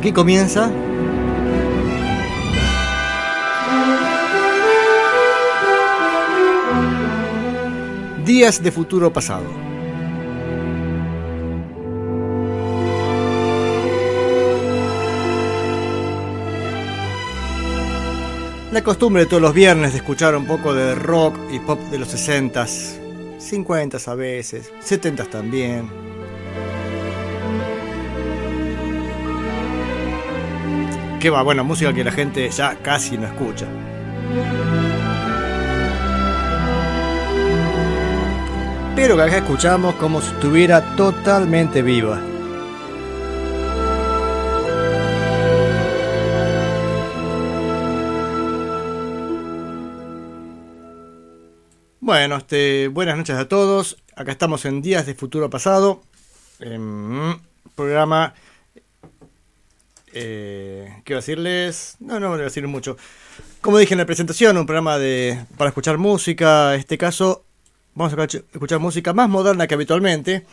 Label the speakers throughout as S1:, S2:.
S1: aquí comienza Días de futuro pasado. La costumbre de todos los viernes de escuchar un poco de rock y pop de los 60s, 50s a veces, 70s también. Que va, bueno, música que la gente ya casi no escucha. Pero que acá escuchamos como si estuviera totalmente viva. Bueno, este, buenas noches a todos. Acá estamos en Días de Futuro Pasado. programa. Eh, quiero decirles. No, no voy a decir mucho. Como dije en la presentación, un programa de para escuchar música. En este caso, vamos a escuchar música más moderna que habitualmente.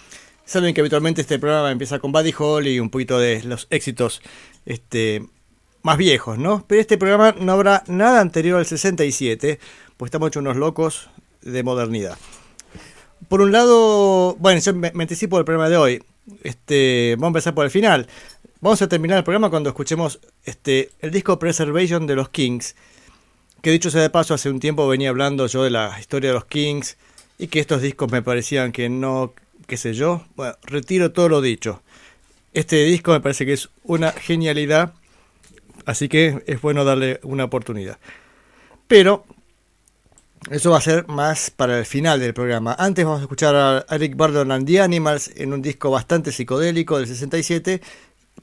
S1: Saben que habitualmente este programa empieza con Buddy Holly y un poquito de los éxitos este, más viejos, ¿no? Pero este programa no habrá nada anterior al 67, pues estamos hechos unos locos de modernidad. Por un lado, bueno, yo me, anticipo del programa de hoy. Este, vamos a empezar por el final. Vamos a terminar el programa cuando escuchemos este, el disco Preservation de los Kings. Que dicho sea de paso, hace un tiempo venía hablando yo de la historia de los Kings y que estos discos me parecían que no, qué sé yo. Bueno, retiro todo lo dicho. Este disco me parece que es una genialidad, así que es bueno darle una oportunidad. Pero eso va a ser más para el final del programa. Antes vamos a escuchar a Eric Burdon and the Animals en un disco bastante psicodélico del 67.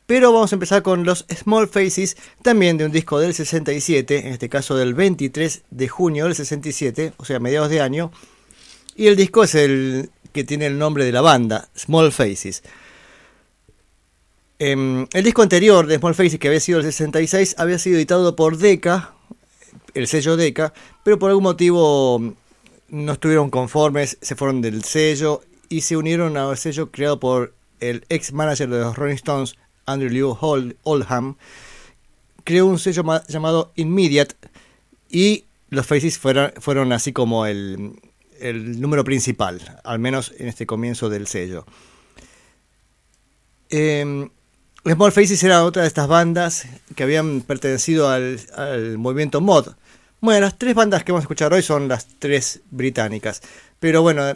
S1: Pero vamos a empezar con los Small Faces, también de un disco del 67, en este caso del 23 de junio del 67, o sea, mediados de año. Y el disco es el que tiene el nombre de la banda, Small Faces. Em, el disco anterior de Small Faces, que había sido el 66, había sido editado por Decca, el sello Decca, pero por algún motivo no estuvieron conformes, se fueron del sello y se unieron al sello creado por el ex manager de los Rolling Stones, Andrew Lew Oldham. Creó un sello llamado Immediate y los Faces fueron, fueron así como el, el número principal, al menos en este comienzo del sello. Eh, Small Faces era otra de estas bandas que habían pertenecido al, al movimiento mod, bueno, las tres bandas que vamos a escuchar hoy son las tres británicas. Pero bueno,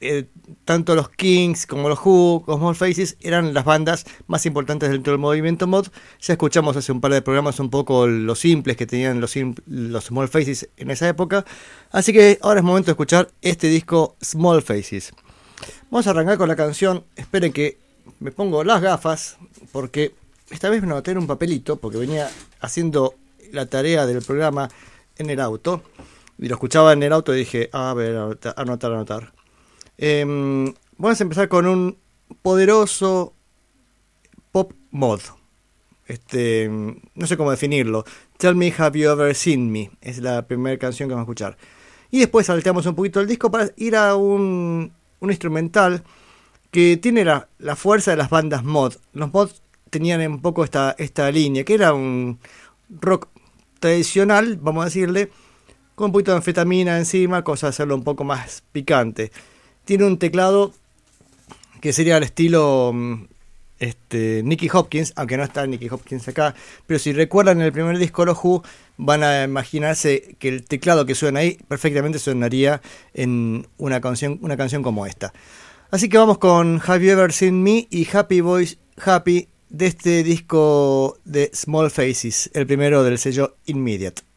S1: eh, tanto los Kings como los Who, como Small Faces eran las bandas más importantes dentro del movimiento mod. Ya escuchamos hace un par de programas un poco los simples que tenían los, los Small Faces en esa época. Así que ahora es momento de escuchar este disco Small Faces. Vamos a arrancar con la canción. Esperen que me pongo las gafas porque esta vez me anoté en un papelito porque venía haciendo la tarea del programa en el auto. Y lo escuchaba en el auto y dije, a ver, anotar, anotar. Em, vamos a empezar con un poderoso pop mod. Este, no sé cómo definirlo. Tell me have you ever seen me. Es la primera canción que vamos a escuchar. Y después salteamos un poquito el disco para ir a un, un instrumental que tiene la, la, fuerza de las bandas mod. Los mods tenían un poco esta, esta línea, que era un rock tradicional, vamos a decirle, con un poquito de anfetamina encima, cosa de hacerlo un poco más picante. Tiene un teclado que sería al estilo mm, este, Nicky Hopkins, aunque no está Nicky Hopkins acá, pero si recuerdan el primer disco Los Who, van a imaginarse que el teclado que suena ahí perfectamente sonaría en una canción, una canción como esta. Así que vamos con Have You Ever Seen Me y Happy Boys Happy de este disco de Small Faces, el primero del sello Immediate.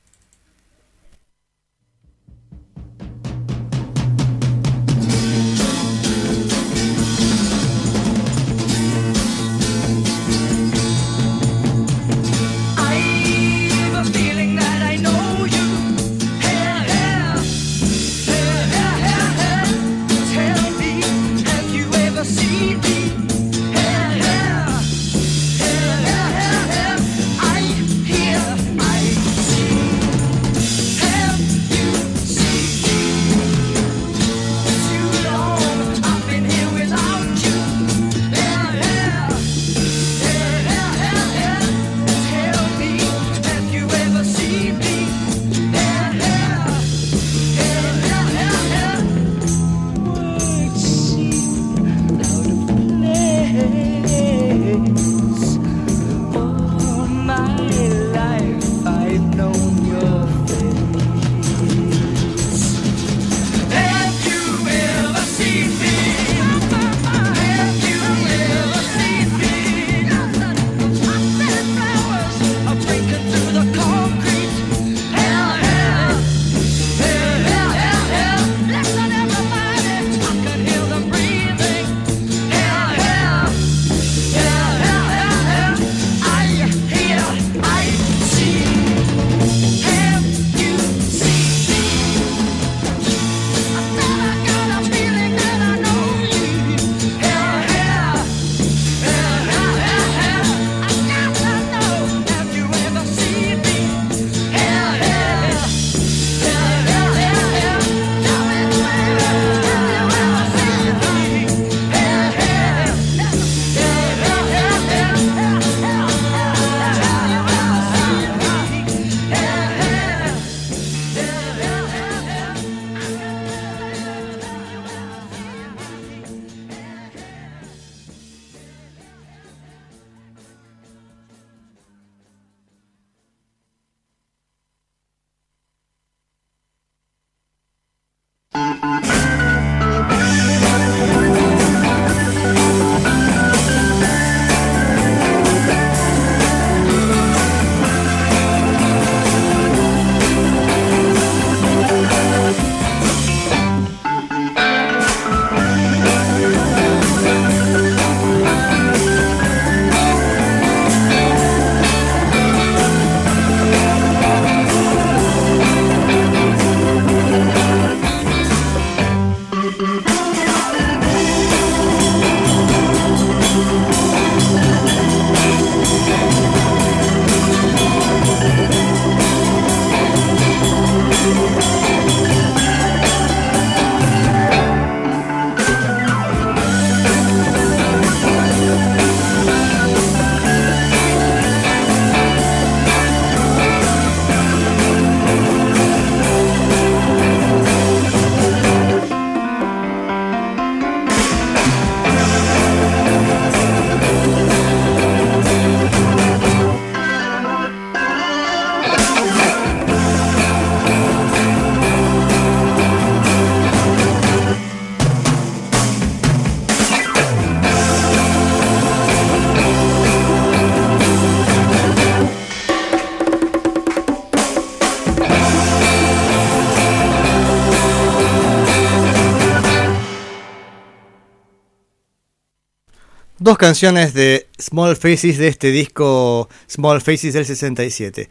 S1: Canciones de Small Faces de este disco Small Faces del 67.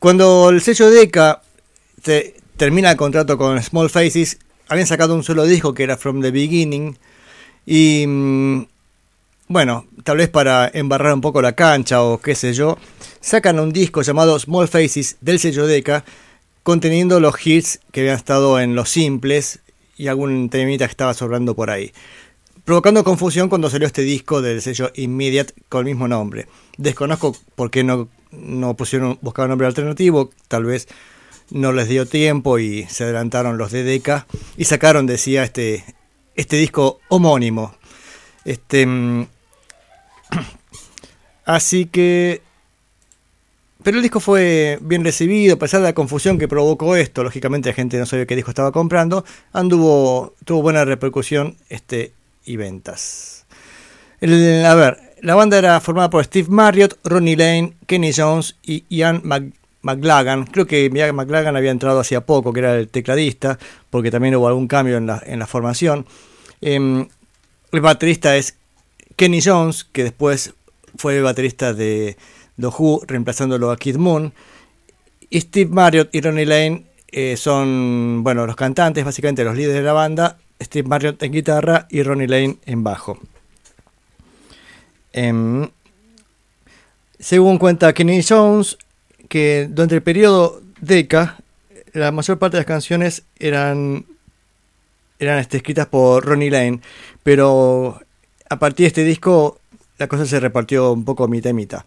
S1: Cuando el sello Decca termina el contrato con Small Faces, habían sacado un solo disco que era From the Beginning y mm, bueno, tal vez para embarrar un poco la cancha o qué sé yo, sacan un disco llamado Small Faces del sello Decca conteniendo los hits que habían estado en los simples y algún temita que estaba sobrando por ahí provocando confusión cuando salió este disco del sello Immediate con el mismo nombre. Desconozco por qué no, no pusieron, buscaron nombre alternativo, tal vez no les dio tiempo y se adelantaron los de Deca y sacaron, decía, este, este disco homónimo. Este, mm, así que... Pero el disco fue bien recibido, a pesar de la confusión que provocó esto, lógicamente la gente no sabía qué disco estaba comprando, anduvo, tuvo buena repercusión este, y ventas. a ver, la banda era formada por Steve Marriott, Ronnie Lane, Kenny Jones y Ian McLagan. Creo que Ian McLagan había entrado hacía poco, que era el tecladista, porque también hubo algún cambio en la, en la formación. Em, el baterista es Kenny Jones, que después fue el baterista de The Who, reemplazándolo a Kid Moon. Y Steve Marriott y Ronnie Lane eh, son, bueno, los cantantes, básicamente los líderes de la banda, Steve Marriott en guitarra y Ronnie Lane en bajo. Em, según cuenta Kenny Jones, que durante el periodo Deca, la mayor parte de las canciones eran, eran este, escritas por Ronnie Lane, pero a partir de este disco la cosa se repartió un poco mitad y mitad.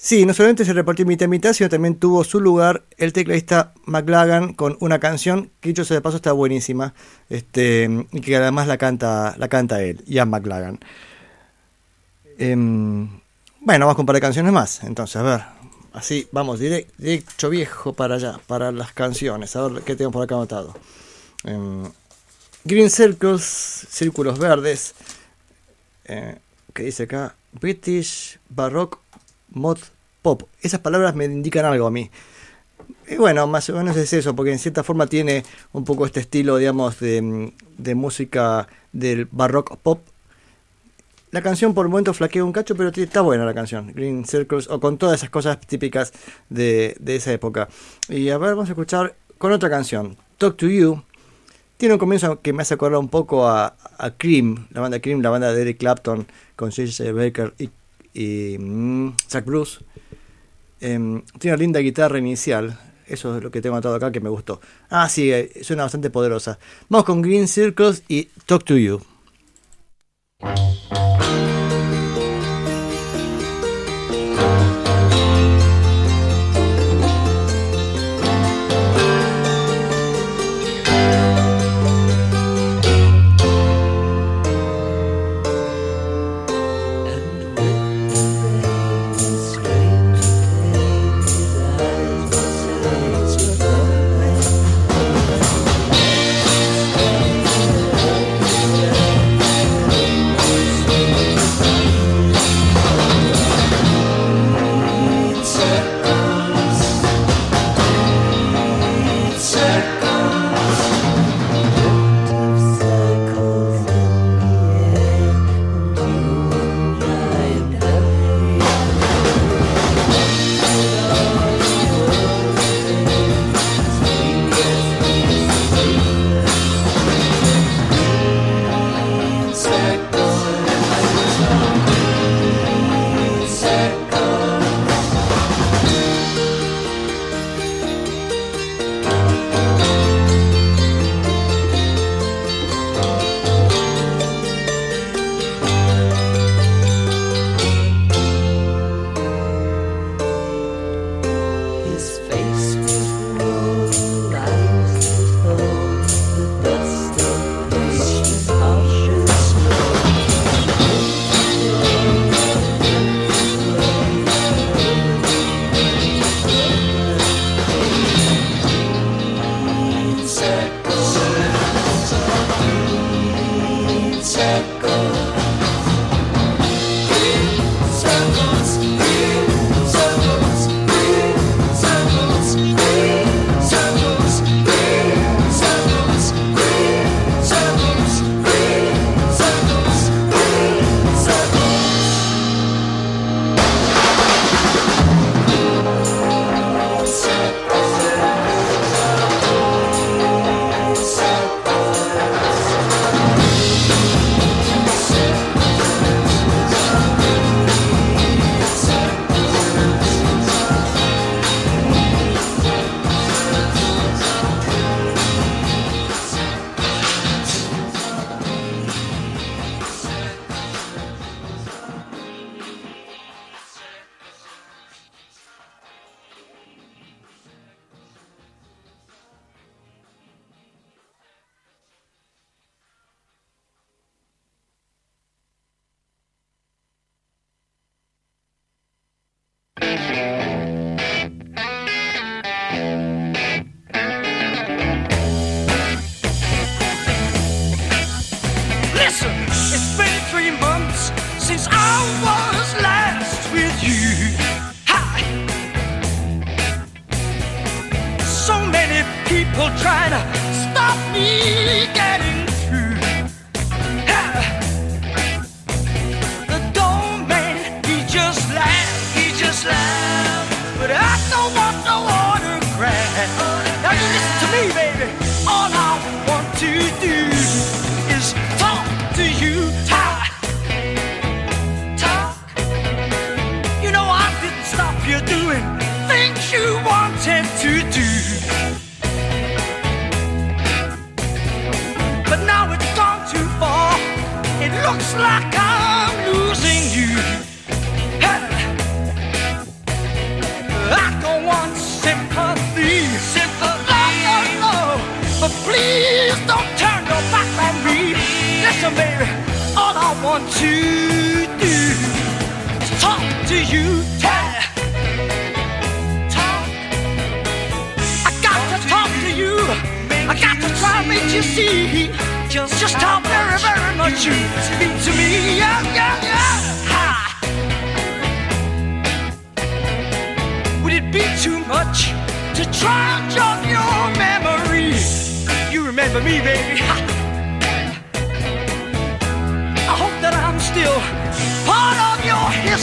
S1: Sí, no solamente se repartió mitad y mitad, sino también tuvo su lugar el tecladista McLagan con una canción que dicho sea de paso está buenísima, este, y que además la canta, la canta él, Ian McLagan. Em, bueno, vamos con un par de canciones más, entonces, a ver, así, vamos, directo, viejo para allá, para las canciones, a ver qué tengo por acá anotado. Em, Green Circles, círculos verdes, eh, que dice acá, British Baroque mod pop. Esas palabras me indican algo a mí. Y bueno, más o menos es eso, porque en cierta forma tiene un poco este estilo, digamos, de, música del barrock pop. La canción por el momento flaquea un cacho, pero está buena la canción. Green Circles, o con todas esas cosas típicas de, esa época. Y a ver, vamos a escuchar con otra canción, Talk to You. Tiene un comienzo que me hace acordar un poco a, Cream, la banda Cream, la banda de Eric Clapton, con J.J. Baker y y mm, Zack Bruce. Em, tiene una linda guitarra inicial. Eso es lo que tengo atado acá que me gustó. Ah, sí, eh, suena bastante poderosa. Vamos con Green Circles y Talk to You.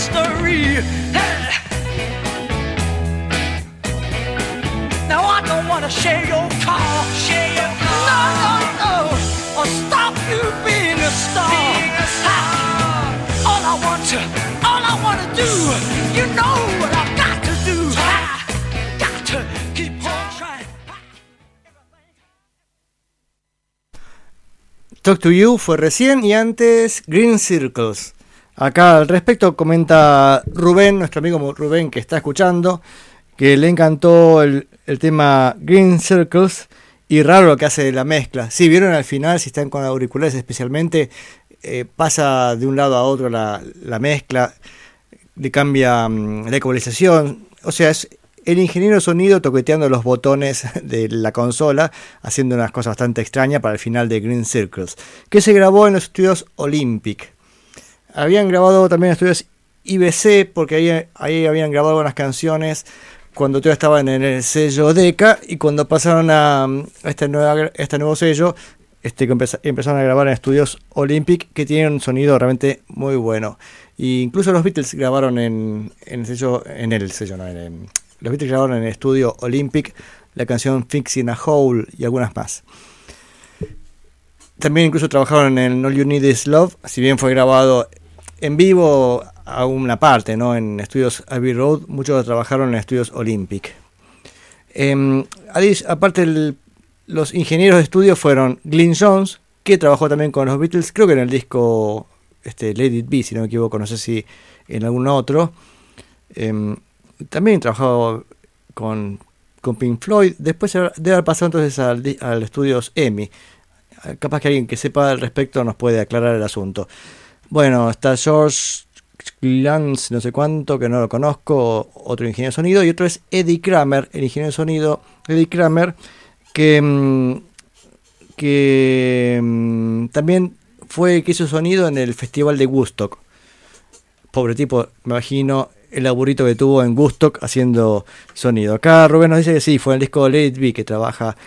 S2: History. Hey. Now I don't wanna share your car, share your car. No, no, no, or stop you being a star. Ha. All I want to, all I wanna do, you know what I've got to do. Ha. Got to keep on trying.
S1: Talk to You fue recién y antes Green Circles. Acá al respecto comenta Rubén, nuestro amigo Rubén que está escuchando, que le encantó el, tema Green Circles y raro lo que hace la mezcla. Si vieron al final, si están con auriculares especialmente, eh, pasa de un lado a otro la, la mezcla, le cambia mm, la ecualización. O sea, es el ingeniero sonido toqueteando los botones de la consola, haciendo unas cosas bastante extrañas para el final de Green Circles, que se grabó en los estudios Olympic. Habían grabado también en estudios IBC, porque ahí, ahí habían grabado unas canciones cuando todavía estaban en el sello Deca y cuando pasaron a, este, nueva, este nuevo sello, este, empezaron a grabar en estudios Olympic que tienen un sonido realmente muy bueno. Y incluso los Beatles grabaron en, en el sello, en el sello, no, en el, los Beatles grabaron en el estudio Olympic la canción Fixing a Hole y algunas más. También incluso trabajaron en All You Need Is Love, si bien fue grabado en vivo a una parte, ¿no? En estudios Abbey Road, muchos trabajaron en estudios Olympic. Eh, aparte, el, los ingenieros de estudio fueron Glyn Jones, que trabajó también con los Beatles, creo que en el disco este, Let si no me equivoco, no sé si en algún otro. Eh, también trabajó con, con Pink Floyd. Después debe haber pasado entonces al, al estudios EMI. Capaz que alguien que sepa al respecto nos puede aclarar el asunto. Bueno, está George Lance, no sé cuánto, que no lo conozco, otro ingeniero de sonido, y otro es Eddie Kramer, el ingeniero de sonido Eddie Kramer, que, que también fue que hizo sonido en el festival de Woodstock. Pobre tipo, me imagino el aburrito que tuvo en Woodstock haciendo sonido. Acá Rubén nos dice que sí, fue en el disco Let It Be que trabaja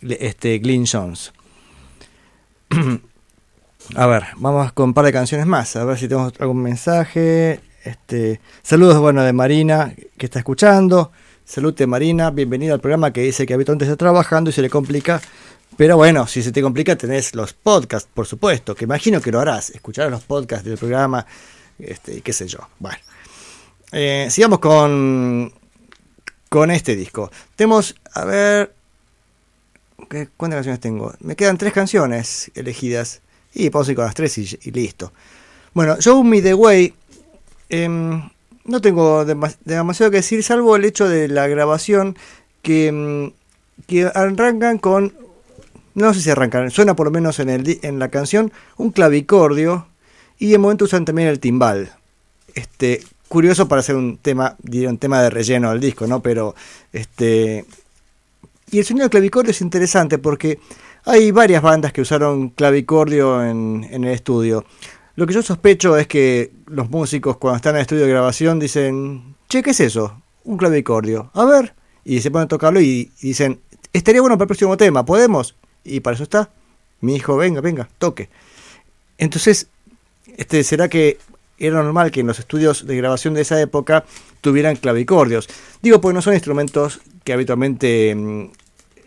S1: este Glyn Jones. A ver, vamos con un par de canciones más, a ver si tenemos algún mensaje. Este, saludos, bueno, de Marina, que está escuchando. Salute Marina, bienvenida al programa que dice que habitualmente está trabajando y se le complica. Pero bueno, si se te complica tenés los podcasts, por supuesto, que imagino que lo harás. Escuchar los podcasts del programa, este, qué sé yo. Bueno, eh, sigamos con, con este disco. Tenemos, a ver, ¿cuántas canciones tengo? Me quedan tres canciones elegidas. Y puedo ir con las tres y, listo. Bueno, Show Me the. Eh, no tengo demas demasiado que decir, salvo el hecho de la grabación que, que arrancan con. No sé si arrancan, suena por lo menos en, el, en la canción un clavicordio y en momento usan también el timbal. Este, curioso para hacer un tema, diría un tema de relleno al disco, ¿no? Pero este. Y el sonido del clavicordio es interesante porque hay varias bandas que usaron clavicordio en, en, el estudio. Lo que yo sospecho es que los músicos cuando están en el estudio de grabación dicen, che, ¿qué es eso? Un clavicordio. A ver. y se ponen a tocarlo y, y dicen, estaría bueno para el próximo tema, ¿podemos? Y para eso está. Mi hijo, venga, venga, toque. Entonces, este, ¿será que era normal que en los estudios de grabación de esa época tuvieran clavicordios? Digo, porque no son instrumentos que habitualmente mm,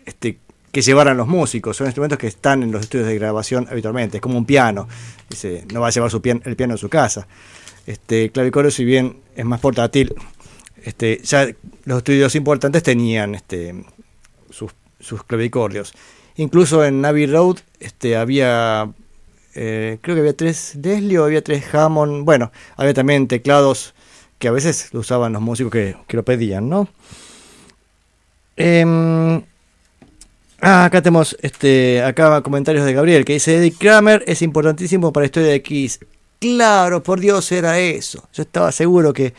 S1: este, que llevaran los músicos, son instrumentos que están en los estudios de grabación habitualmente, es como un piano, no va a llevar su pian- el piano a su casa. Este clavicordio, si bien es más portátil, este, ya los estudios importantes tenían este, sus, clavicordios. Incluso en Abbey Road este, había, eh, creo que había tres Leslie o había tres Hammond. Bueno, había también teclados que a veces lo usaban los músicos que, que lo pedían, ¿no? Em, ah, acá tenemos este, acá comentarios de Gabriel que dice Eddie Kramer es importantísimo para la historia de Kiss. Claro, por Dios era eso. Yo estaba seguro que,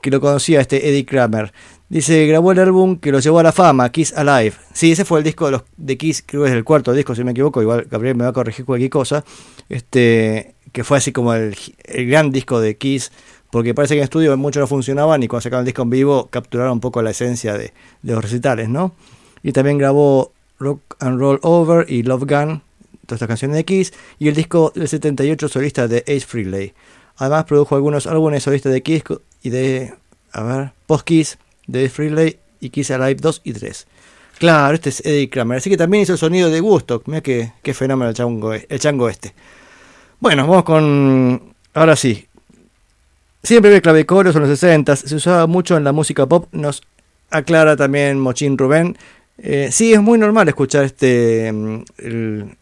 S1: que lo conocía este Eddie Kramer. Dice, grabó el álbum que lo llevó a la fama, Kiss Alive. Sí, ese fue el disco de, los, de Kiss, creo que es el cuarto disco, si me equivoco. Igual Gabriel me va a corregir cualquier cosa. Este, que fue así como el, el gran disco de Kiss, porque parece que en estudio mucho no funcionaban y cuando sacaron el disco en vivo capturaron un poco la esencia de, de los recitales, ¿no? Y también grabó Rock and Roll Over y Love Gun, todas estas canciones de Kiss, y el disco del 78 solista de Ace Frehley. Además produjo algunos álbumes solistas de Kiss y de, a ver, Post Kiss, de Ace Frehley y Kiss Alive 2 y 3. Claro, este es Eddie Kramer, así que también hizo el sonido de Gusto. Mira qué, fenómeno el chango, el chango este. Bueno, vamos con. Ahora sí. Siempre había clavicordios en los 60 se usaba mucho en la música pop, nos aclara también Mochín Rubén. Eh, sí, es muy normal escuchar este mm, el,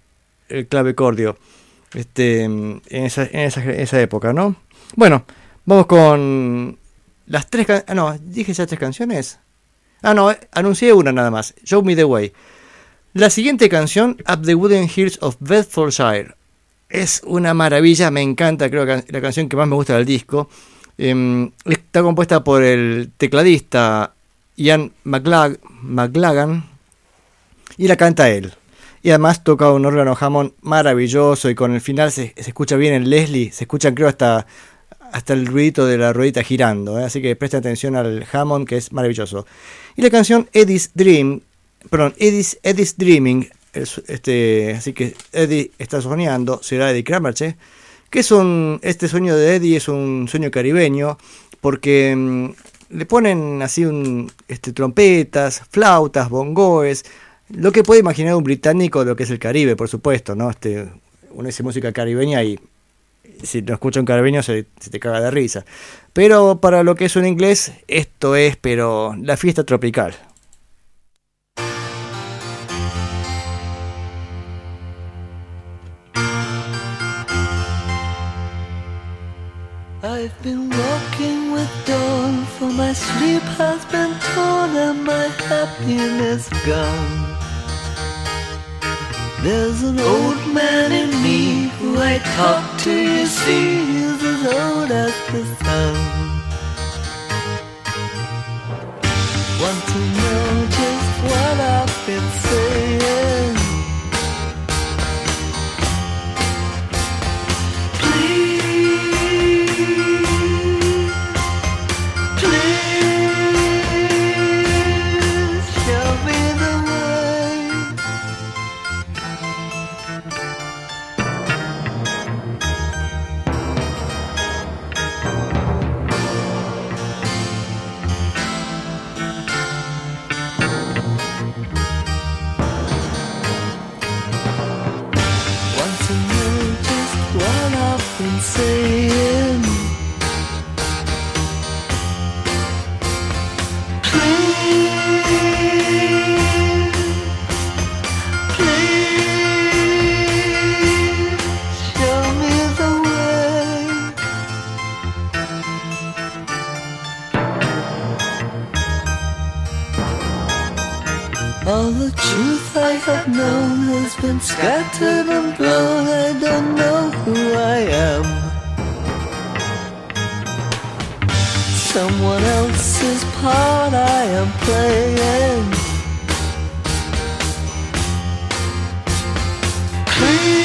S1: el clavicordio este, mm, en, esa, en, esa, esa época, ¿no? Bueno, vamos con las tres canciones. Ah, no, dije ya tres canciones. Ah, no, eh, anuncié una nada más. Show Me the Way. La siguiente canción, Up the Wooden Hills of Bedfordshire. Es una maravilla, me encanta, creo que la canción que más me gusta del disco. Eh, está compuesta por el tecladista Ian McLag McLagan y la canta él. Y además toca un órgano Hammond maravilloso y con el final se, escucha bien el Leslie, se escuchan creo hasta, hasta el ruidito de la ruedita girando, ¿eh? así que presten atención al Hammond que es maravilloso. Y la canción Eddie's Dream, perdón, Eddie's, Eddie's Dreaming, es, este, así que Eddie está soñando, será Eddie Kramer, che, que es un, este sueño de Eddie es un sueño caribeño, porque mmm, le ponen así un, este, trompetas, flautas, bongoes, lo que puede imaginar un británico de lo que es el Caribe, por supuesto, ¿no? Este, uno dice música caribeña y si lo escucha un caribeño se, te caga de risa. Pero para lo que es un inglés, esto es, pero la fiesta tropical.
S3: For my sleep has been torn and my happiness gone. There's an old man in me who I talk to, you see, he's as old as the sun. Want to know just what I've been saying? Truth I have known has been scattered and blown. I don't know who I am. Someone else's part I am playing. Please,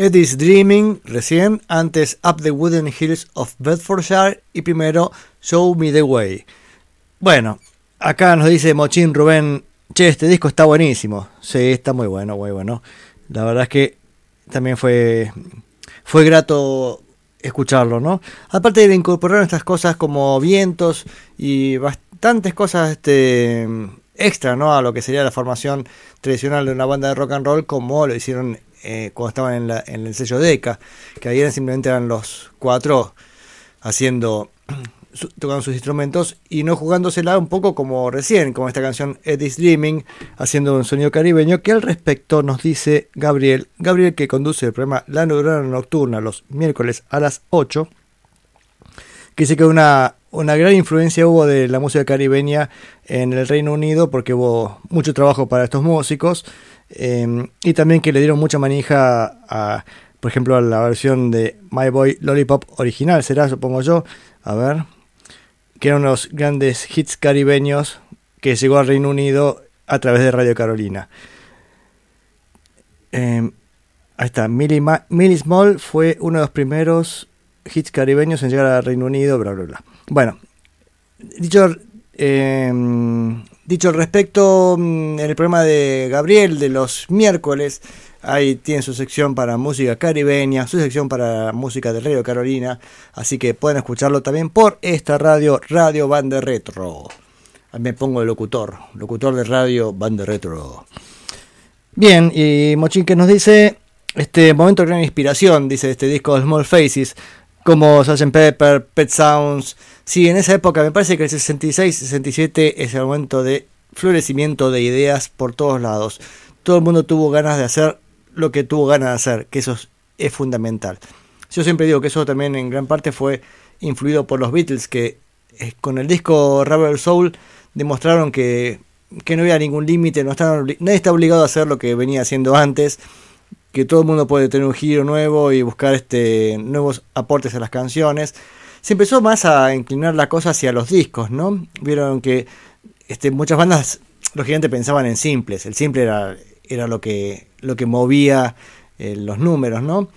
S1: Eddie's Dreaming, recién, antes Up the Wooden Hills of Bedfordshire y primero Show Me the Way. Bueno, acá nos dice Mochín Rubén, che, este disco está buenísimo. Sí, está muy bueno, muy bueno. La verdad es que también fue, fue grato escucharlo, ¿no? Aparte de incorporar estas cosas como vientos y bastantes cosas este, extra, ¿no? A lo que sería la formación tradicional de una banda de rock and roll, como lo hicieron eh, cuando estaban en, la- en el sello Deca, que ahí eran simplemente eran los cuatro haciendo tocando sus instrumentos y no jugándosela un poco como recién, como esta canción Eddie's Dreaming, haciendo un sonido caribeño, que al respecto nos dice Gabriel, Gabriel que conduce el programa La Neurona Nocturna los miércoles a las 8, que dice que una, una gran influencia hubo de la música caribeña en el Reino Unido porque hubo mucho trabajo para estos músicos eh, y también que le dieron mucha manija a, por ejemplo, a la versión de My Boy Lollipop original, será, supongo yo, a ver, que eran unos grandes hits caribeños que llegó al Reino Unido a través de Radio Carolina. Eh, ahí está, Millie, Millie Small fue uno de los primeros hits caribeños en llegar al Reino Unido, bla, bla, bla. Bueno, dicho, eh, dicho al respecto, mm, en el programa de Gabriel de los miércoles, ahí tiene su sección para música caribeña, su sección para música de Radio Carolina, así que pueden escucharlo también por esta radio, Radio Bande Retro. Me pongo de locutor, locutor de radio Bande Retro. Bien, y Mochín que nos dice, este momento de gran inspiración, dice este disco de Small Faces, como Sgt. Pepper, Pet Sounds. Sí, en esa época me parece que el 66, 67 es el momento de florecimiento de ideas por todos lados. Todo el mundo tuvo ganas de hacer lo que tuvo ganas de hacer, que eso es, fundamental. Yo siempre digo que eso también en gran parte fue influido por los Beatles, que eh, con el disco Rubber Soul demostraron que, que no había ningún límite, no nadie está obligado a hacer lo que venía haciendo antes, que todo el mundo puede tener un giro nuevo y buscar este nuevos aportes a las canciones. Se empezó más a inclinar la cosa hacia los discos, ¿no? Vieron que este, muchas bandas, lógicamente, pensaban en simples. El simple era, era lo, que, lo que movía eh, los números, ¿no?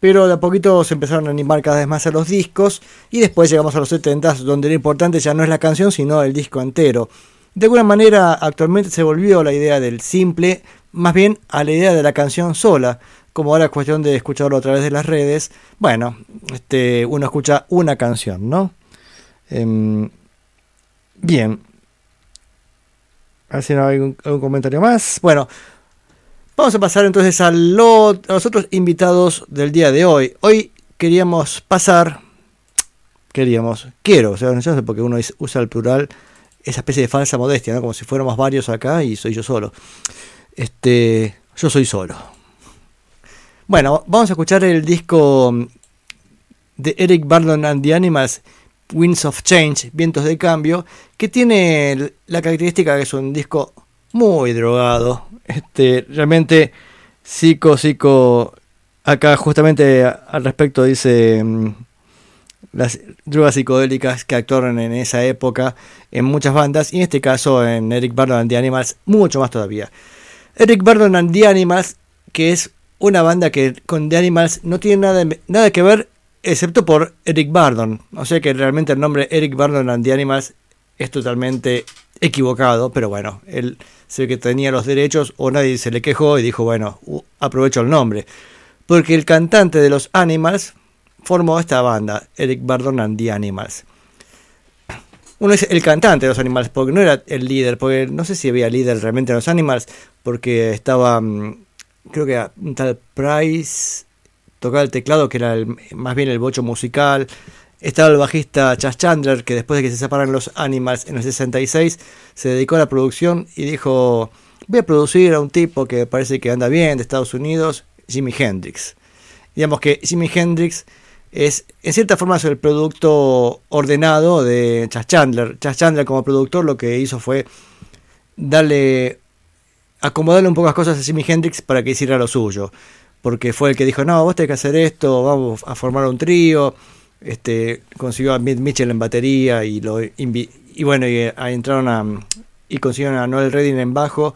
S1: Pero de a poquito se empezaron a animar cada vez más a los discos y después llegamos a los 70 donde lo importante ya no es la canción sino el disco entero. De alguna manera actualmente se volvió la idea del simple más bien a la idea de la canción sola, como ahora es cuestión de escucharlo a través de las redes. Bueno, este, uno escucha una canción, ¿no? Em, bien. A ver si no hay algún, comentario más. Bueno, Vamos a pasar entonces a, lo- a los otros invitados del día de hoy. Hoy queríamos pasar, queríamos, quiero, o sea, no sé por qué uno usa el plural, esa especie de falsa modestia. Como si fuéramos varios acá y soy yo solo. Este, yo soy solo. Bueno, vamos a escuchar el disco de Eric Burdon and the Animals, Winds of Change, Vientos de Cambio, que tiene la característica que es un disco muy drogado. Este, realmente, psico, psico. Acá, justamente al respecto, dice mm, las drogas psicodélicas que actuaron en esa época en muchas bandas, y en este caso en Eric Burdon and the Animals, mucho más todavía. Eric Burdon and the Animals, que es una banda que con The Animals no tiene nada, nada que ver, excepto por Eric Burdon. O sea que realmente el nombre Eric Burdon and the Animals es totalmente equivocado, pero bueno, él se que tenía los derechos o nadie se le quejó y dijo, bueno, aprovecho el nombre. Porque el cantante de los Animals formó esta banda, Eric Burdon and the Animals. Uno es el cantante de los Animals, porque no era el líder, porque no sé si había líder realmente en los Animals, porque estaba, mm, creo que era un tal Price, tocaba el teclado, que era el- más bien el bocho musical. Estaba el bajista Chas Chandler, que después de que se separan los Animals en el 66, se dedicó a la producción y dijo, voy a producir a un tipo que parece que anda bien de Estados Unidos, Jimi Hendrix. Digamos que Jimi Hendrix es, en cierta forma, es el producto ordenado de Chas Chandler. Chas Chandler como productor lo que hizo fue darle, acomodarle un poco las cosas a Jimi Hendrix para que hiciera lo suyo. Porque fue el que dijo, no, vos tenés que hacer esto, vamos a formar un trío. Este, consiguió a Mitchell en batería y lo y bueno, y, eh, ahí entraron a y consiguieron a Noel Redding en bajo,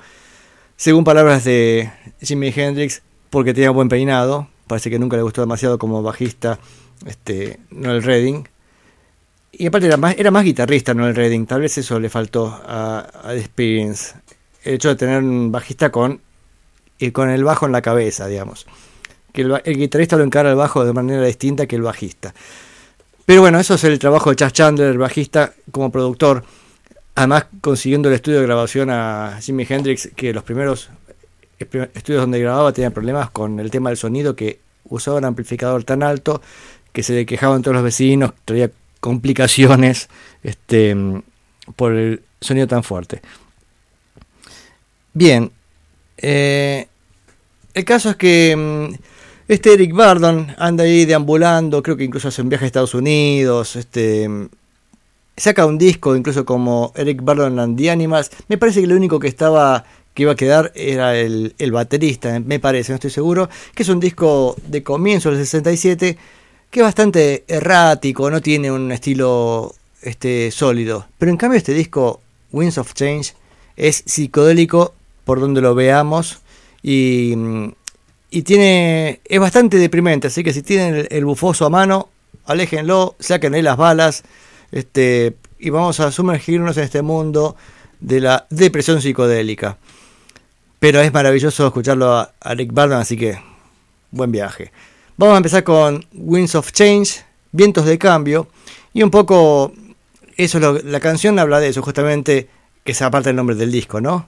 S1: según palabras de Jimi Hendrix, porque tenía buen peinado, parece que nunca le gustó demasiado como bajista este, Noel Redding. Y aparte era más, era más guitarrista Noel Redding, tal vez eso le faltó a, The Experience. El hecho de tener un bajista con, con el bajo en la cabeza, digamos. Que el, el guitarrista lo encara el bajo de manera distinta que el bajista. Pero bueno, eso es el trabajo de Chas Chandler, el bajista, como productor. Además, consiguiendo el estudio de grabación a Jimi Hendrix, que los primeros estudios donde grababa tenían problemas con el tema del sonido, que usaba un amplificador tan alto que se le quejaban todos los vecinos, traía complicaciones este, por el sonido tan fuerte. Bien, eh, el caso es que mm, este Eric Bardon anda ahí deambulando, creo que incluso hace un viaje a Estados Unidos, este, saca un disco incluso como Eric Bardon and the Animals. Me parece que lo único que estaba que iba a quedar era el, el baterista, me parece, no estoy seguro, que es un disco de comienzo del 67 que es bastante errático, no tiene un estilo este sólido, pero en cambio este disco Winds of Change es psicodélico por donde lo veamos y, y tiene es bastante deprimente, así que si tienen el, bufoso a mano, aléjenlo, sáquenle las balas, este y vamos a sumergirnos en este mundo de la depresión psicodélica. Pero es maravilloso escucharlo a, Rick Bardon, así que buen viaje. Vamos a empezar con Winds of Change, Vientos de Cambio, y un poco, eso es la canción habla de eso, justamente, que es aparte el nombre del disco, ¿no?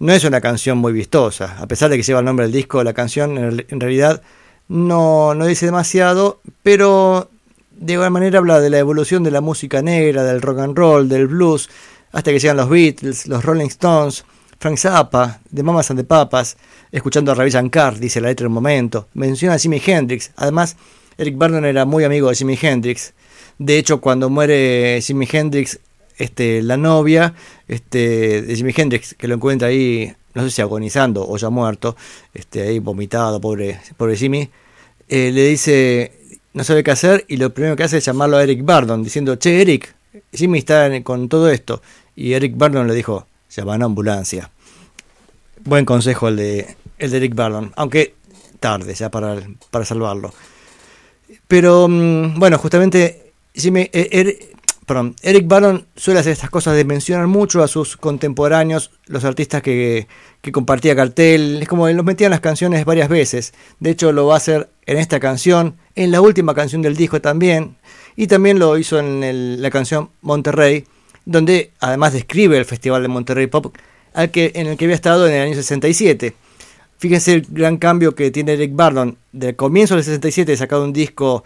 S1: No es una canción muy vistosa, a pesar de que lleva el nombre del disco, la canción en, realidad no, no dice demasiado, pero de igual manera habla de la evolución de la música negra, del rock and roll, del blues, hasta que llegan los Beatles, los Rolling Stones, Frank Zappa, de Mamas and the Papas, escuchando a Ravi Shankar, dice la letra en un momento, menciona a Jimi Hendrix, además Eric Burdon era muy amigo de Jimi Hendrix, de hecho cuando muere Jimi Hendrix, este, la novia este, de Jimi Hendrix, que lo encuentra ahí, no sé si agonizando o ya muerto, este, ahí vomitado, pobre, pobre Jimmy, eh, le dice, no sabe qué hacer y lo primero que hace es llamarlo a Eric Burdon, diciendo, che Eric, Jimmy está con todo esto. Y Eric Burdon le dijo, llama a una ambulancia. Buen consejo el de, el de Eric Burdon, aunque tarde ya para, para salvarlo. Pero mm, bueno, justamente Jimmy, eh, Er- perdón, Eric Burdon suele hacer estas cosas de mencionar mucho a sus contemporáneos, los artistas que, que compartía cartel, es como los metía en las canciones varias veces. De hecho, lo va a hacer en esta canción, en la última canción del disco también, y también lo hizo en el- la canción Monterrey, donde además describe el Festival de Monterrey Pop, al que, en el que había estado en el año 67. Fíjense el gran cambio que tiene Eric Burdon. Del comienzo del 67 sacado un disco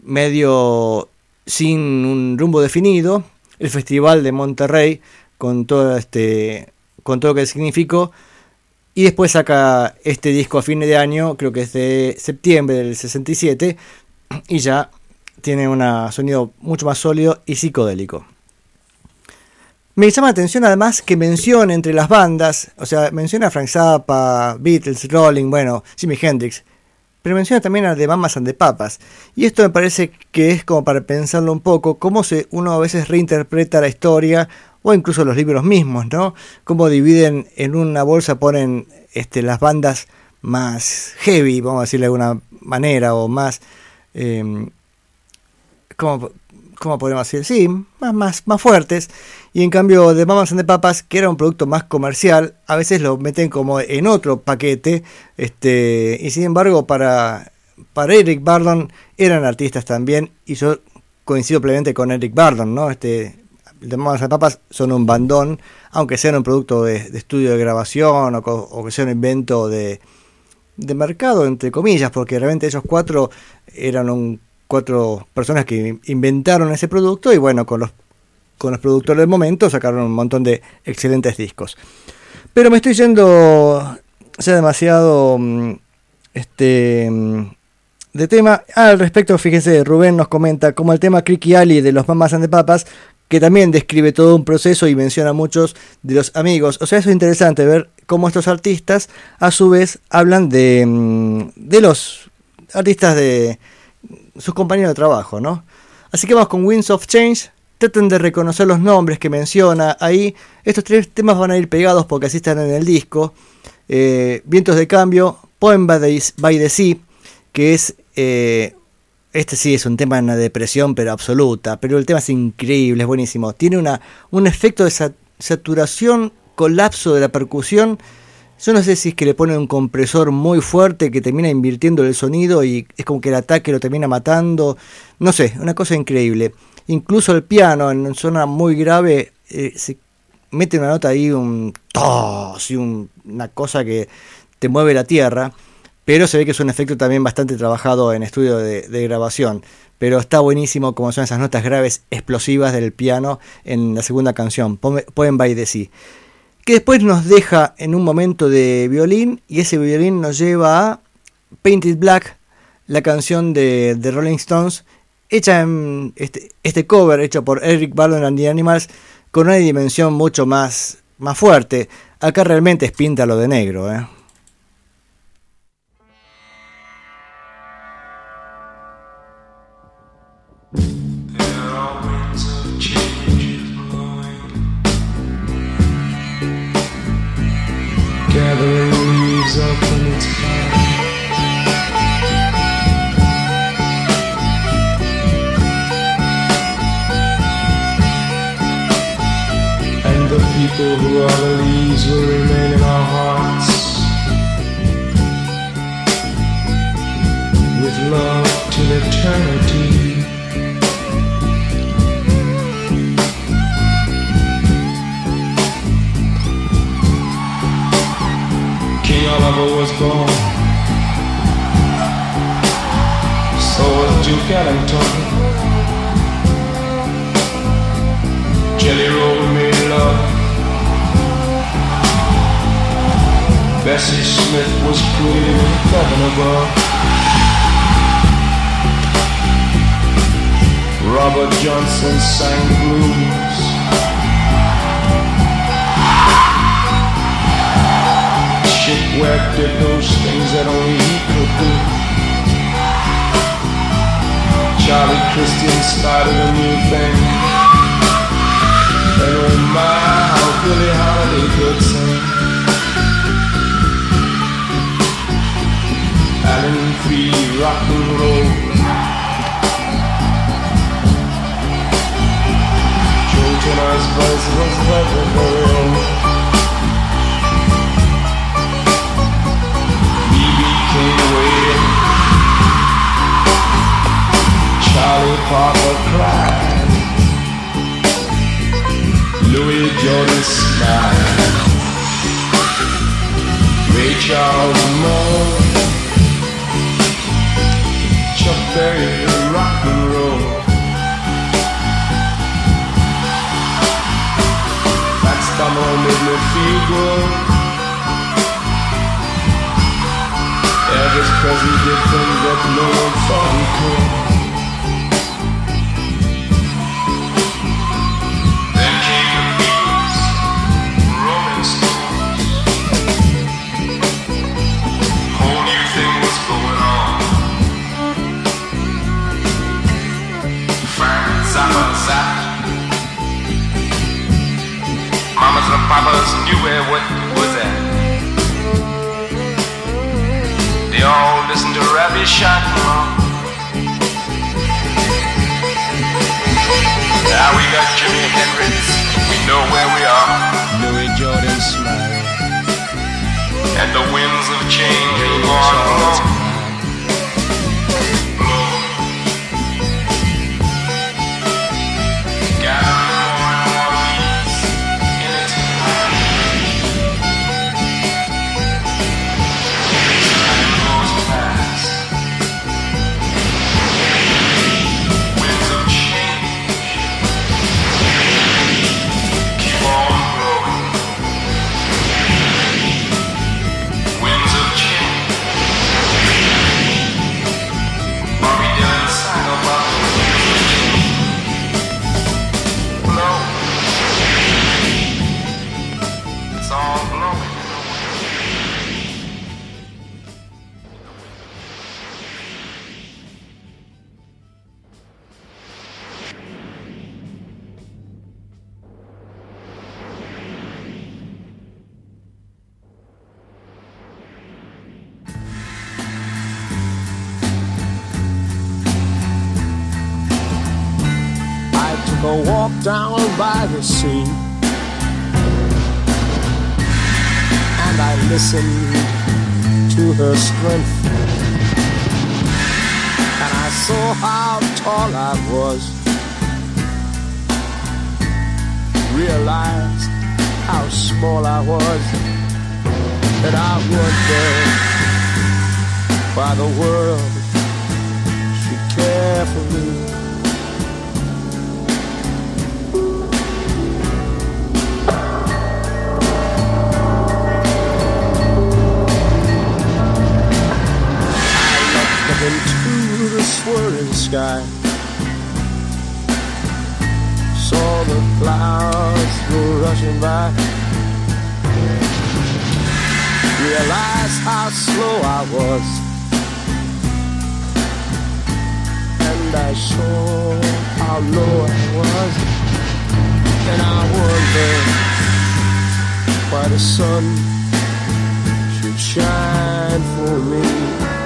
S1: medio sin un rumbo definido. El Festival de Monterrey con todo este con todo lo que significó. Y después saca este disco a fin de año, creo que es de septiembre del 67. Y ya tiene un sonido mucho más sólido y psicodélico. Me llama la atención además que menciona entre las bandas, o sea, menciona a Frank Zappa, Beatles, Rolling, bueno, Jimi Hendrix, pero menciona también a The Mamas and the Papas. Y esto me parece que es como para pensarlo un poco, cómo se, uno a veces reinterpreta la historia o incluso los libros mismos, ¿no? Cómo dividen en una bolsa, ponen este, las bandas más heavy, vamos a decirle de alguna manera, o más... ¿cómo, ¿Cómo podemos decir? Sí, más, más, más fuertes. Y en cambio de Mamas and the Papas, que era un producto más comercial, a veces lo meten como en otro paquete. Este, y sin embargo, para, para Eric Bardon eran artistas también. Y yo coincido plenamente con Eric Bardon, ¿no? Este, de Mamas and the Papas son un bandón, aunque sean un producto de, de estudio de grabación o, o que sea un invento de, de mercado, entre comillas, porque realmente ellos cuatro eran un, cuatro personas que inventaron ese producto y bueno, con los, con los productores del momento sacaron un montón de excelentes discos. Pero me estoy yendo ya demasiado mm, este mm, de tema. Ah, al respecto, fíjense, Rubén nos comenta como el tema Cricky Ali de los Mamas and the Papas, que también describe todo un proceso y menciona a muchos de los amigos. O sea, eso es interesante ver cómo estos artistas a su vez hablan de, mm, de los artistas de sus compañeros de trabajo, ¿no? Así que vamos con Winds of Change. Traten de reconocer los nombres que menciona ahí. Estos tres temas van a ir pegados porque así están en el disco. Eh, Vientos de cambio, Poem by the, by the Sea, que es... eh, este sí es un tema de una depresión, pero absoluta. Pero el tema es increíble, es buenísimo. Tiene una, un efecto de sa- saturación, colapso de la percusión. Yo no sé si es que le ponen un compresor muy fuerte que termina invirtiendo el sonido y es como que el ataque lo termina matando. No sé, una cosa increíble. Incluso el piano en zona muy grave eh, se mete una nota ahí, un tos y un- una cosa que te mueve la tierra. Pero se ve que es un efecto también bastante trabajado en estudio de, grabación. Pero está buenísimo como son esas notas graves explosivas del piano en la segunda canción, Poem by the. Que después nos deja en un momento de violín y ese violín nos lleva a Painted Black, la canción de, de Rolling Stones, hecha en este, este cover hecho por Eric Burdon and the Animals con una dimensión mucho más, más fuerte. Acá realmente es píntalo de negro, ¿eh?
S4: There path. And the people who are the leaves will remain in our hearts with love Ellington. Jelly Roll made love. Bessie Smith was pretty heaven above. Robert Johnson sang blues. Chick did those things that only he could do. Charlie Christian started a new thing. And oh my, how Billie Holiday could sing. Alan Free rock and roll. Joe Turner's voice was legendary. B.B. King waited. Charlie Parker cried. Louis Jordan smiled. Ray Charles moaned. Chuck Berry rock and roll. That summer made me feel good. Elvis Presley did things that no one thought he could. Mamas and papas knew where what was at. They all listen to Ravi Shankar. Now we got Jimi Hendrix. We know where we are. Louis Jordan smiled. And the winds of change will go into the swirling sky. Saw the clouds go rushing by. Realized how slow I was. And I saw how low I was. And I wondered why the sun should shine for me.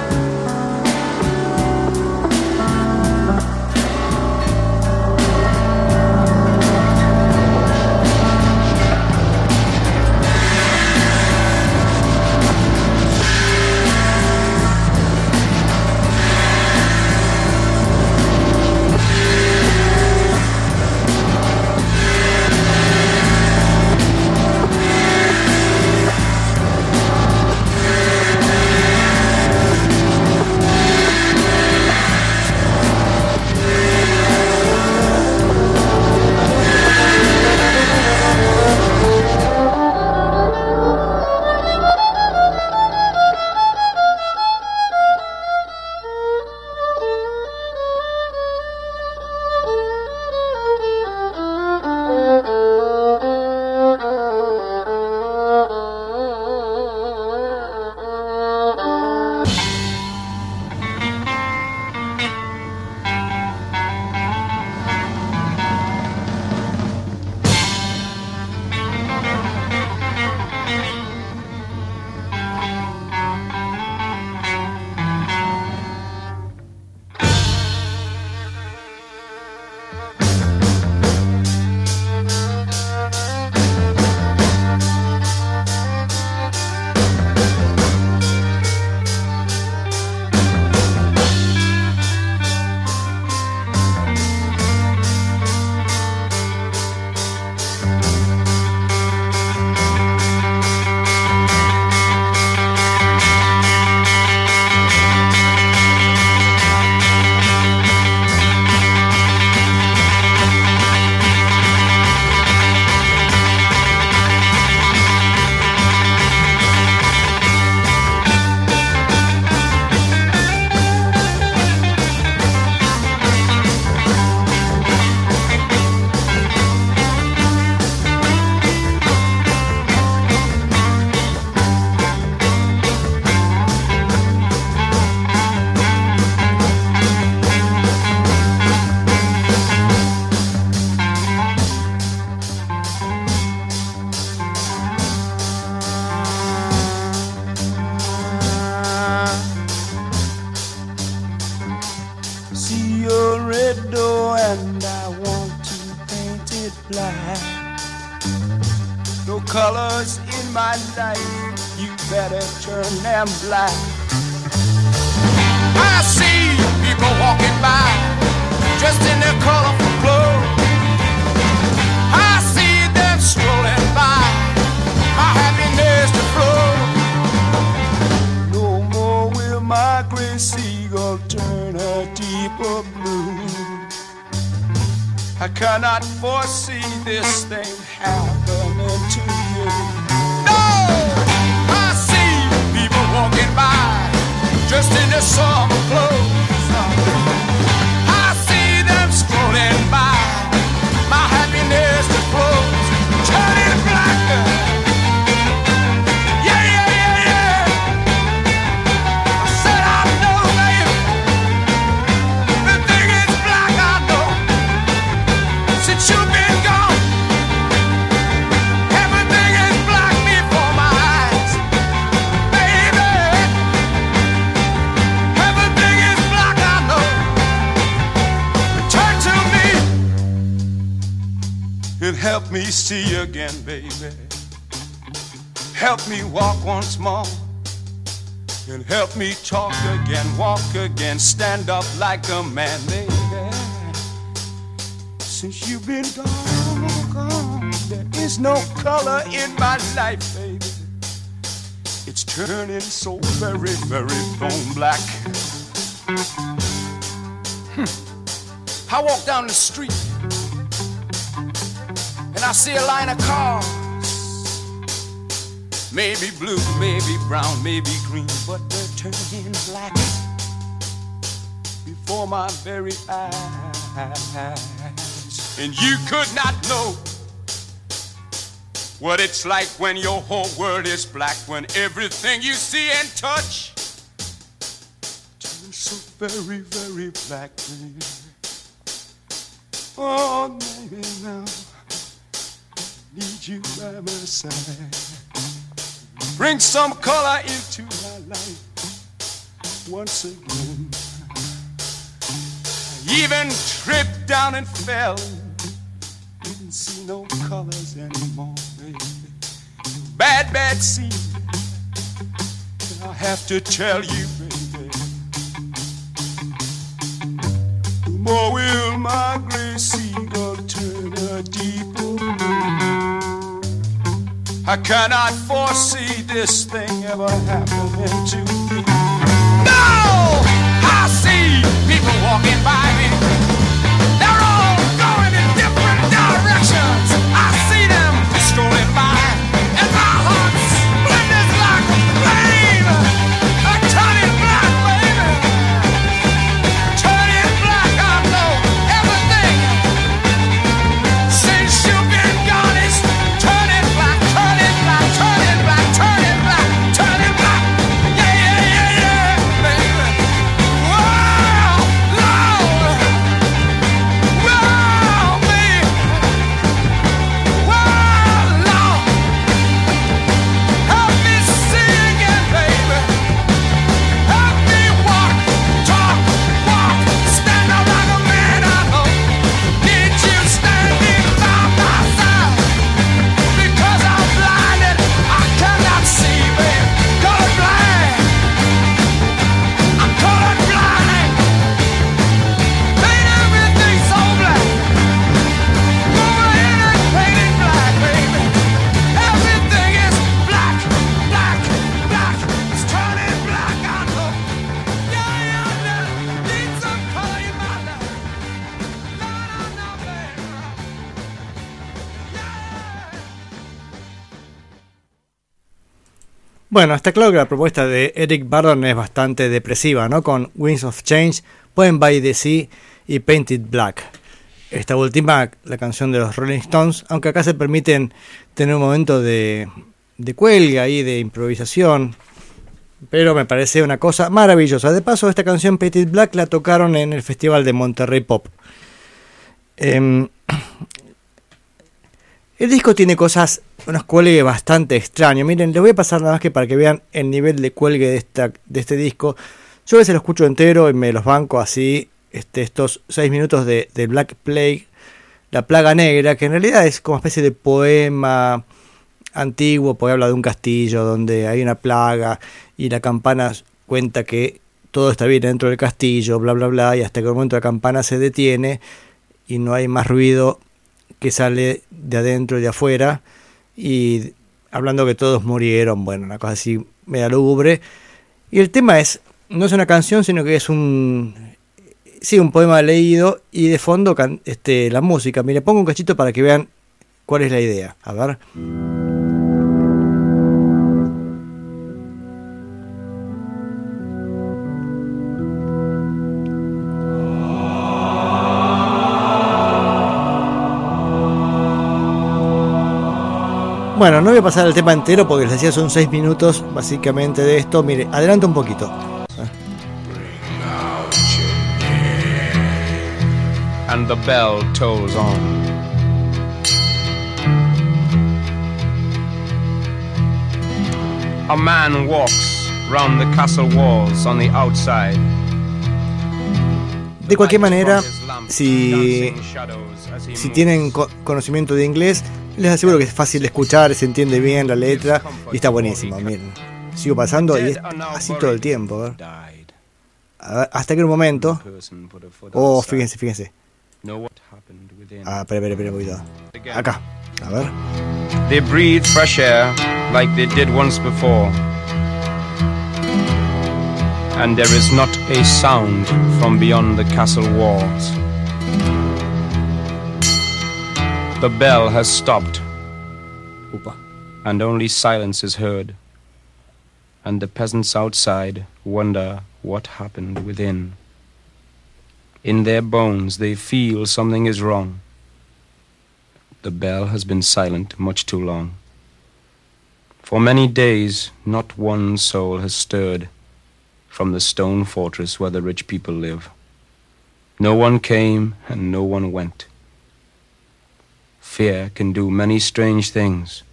S4: Me see again, baby. Help me walk once more and help me talk again, walk again, stand up like a man, baby. Since you've been gone, gone, there is no color in my life, baby. It's turning so very, very bone black. Hmm. I walk down the street I see a line of cars. Maybe blue, maybe brown, maybe green, but they're turning black before my very eyes. And you could not know what it's like when your whole world is black, when everything you see and touch turns so very, very black. Oh, baby, now need you by my side. Bring some color into my life once again. I even tripped down and fell. Didn't see no colors anymore, baby. Bad, bad scene. I have to tell you, baby. More will my gray seagull a deeper blue. I cannot foresee this thing ever happening to me. No! I see people walking by me.
S1: Bueno, está claro que la propuesta de Eric Burdon es bastante depresiva, ¿no? Con Winds of Change, Poem by the Sea y Painted Black. Esta última, la canción de los Rolling Stones, aunque acá se permiten tener un momento de, de cuelga y de improvisación, pero me parece una cosa maravillosa. De paso, esta canción Painted Black la tocaron en el Festival de Monterrey Pop. Em, el disco tiene cosas, unos cuelgues bastante extraños. Miren, les voy a pasar nada más que para que vean el nivel de cuelgue de, este disco. Yo a veces lo escucho entero y me los banco así, este, estos 6 minutos de, de Black Plague, La Plaga Negra, que en realidad es como una especie de poema antiguo, porque habla de un castillo donde hay una plaga y la campana cuenta que todo está bien dentro del castillo, bla, bla, bla, y hasta que el momento la campana se detiene y no hay más ruido que sale de adentro y de afuera y hablando que todos murieron, bueno, una cosa así media lúgubre. Y el tema es, no es una canción, sino que es un sí, un poema leído y de fondo este la música. Mire, pongo un cachito para que vean cuál es la idea. A ver. Bueno, no voy a pasar el tema entero porque les decía son seis minutos básicamente de esto. Mire, adelanta un poquito.
S5: and the bell tolls on. A man walks round the castle walls on the outside.
S1: De cualquier manera, Si, si tienen co- conocimiento de inglés, les aseguro que es fácil de escuchar, se entiende bien la letra y está buenísimo. Miren, sigo pasando y es así todo el tiempo. ver. Ver, hasta que en un momento. Oh, fíjense, fíjense. Ah, espera, espera, espera un poquito. Acá, a ver.
S4: They breathe fresh air like they did once before. And there is not a sound from beyond the castle walls. The bell has stopped, and only silence is heard. And the peasants outside wonder what happened within. In their bones, they feel something is wrong. The bell has been silent much too long. For many days, not one soul has stirred from the stone fortress where the rich people live. No one came and no one went. Fear can do many strange things,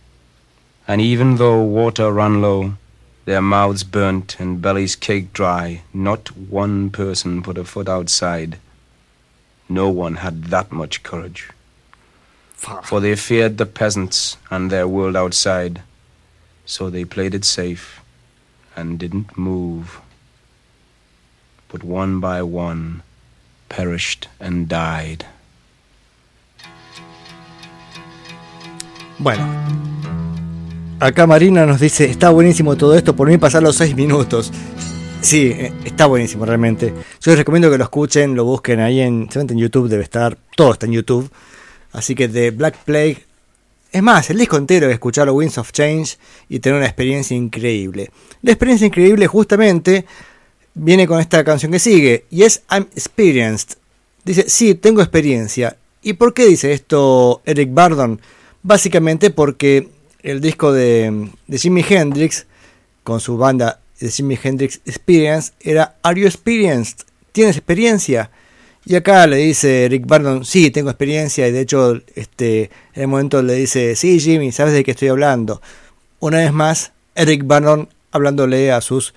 S4: and even though water ran low, their mouths burnt and bellies caked dry, not one person put a foot outside. No one had that much courage for they feared the peasants and their world outside. So they played it safe and didn't move. But one by one perished and died.
S1: Bueno. Acá Marina nos dice, está buenísimo todo esto, por mí pasar los 6 minutos. Sí, eh, está buenísimo realmente. Yo les recomiendo que lo escuchen, lo busquen ahí en, en YouTube, debe estar, todo está en YouTube. Así que de Black Plague, es más, el disco entero es escuchar Winds of Change y tener una experiencia increíble. La experiencia increíble justamente viene con esta canción que sigue, y es I'm Experienced. Dice, sí, tengo experiencia. ¿Y por qué dice esto Eric Bardon? Básicamente porque el disco de, Jimi Hendrix, con su banda de Jimi Hendrix Experience, era Are You Experienced? ¿Tienes experiencia? Y acá le dice Rick Bardon, sí, tengo experiencia, y de hecho, este, en el momento le dice, sí, Jimmy, sabes de qué estoy hablando. Una vez más, Eric Bardon hablándole a sus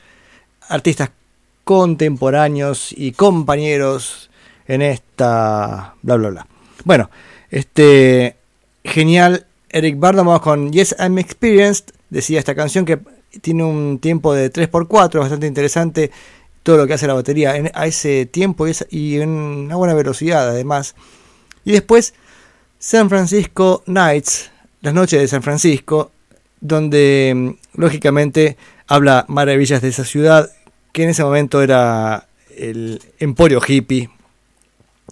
S1: artistas contemporáneos y compañeros en esta bla bla bla. Bueno, este genial Eric Bardon, vamos con Yes I'm Experienced, decía esta canción que tiene un tiempo de 3x4, bastante interesante todo lo que hace la batería a ese tiempo y, esa- y en una buena velocidad además. Y después San Francisco Nights, las noches de San Francisco, donde mm, lógicamente habla maravillas de esa ciudad, que en ese momento era el emporio hippie,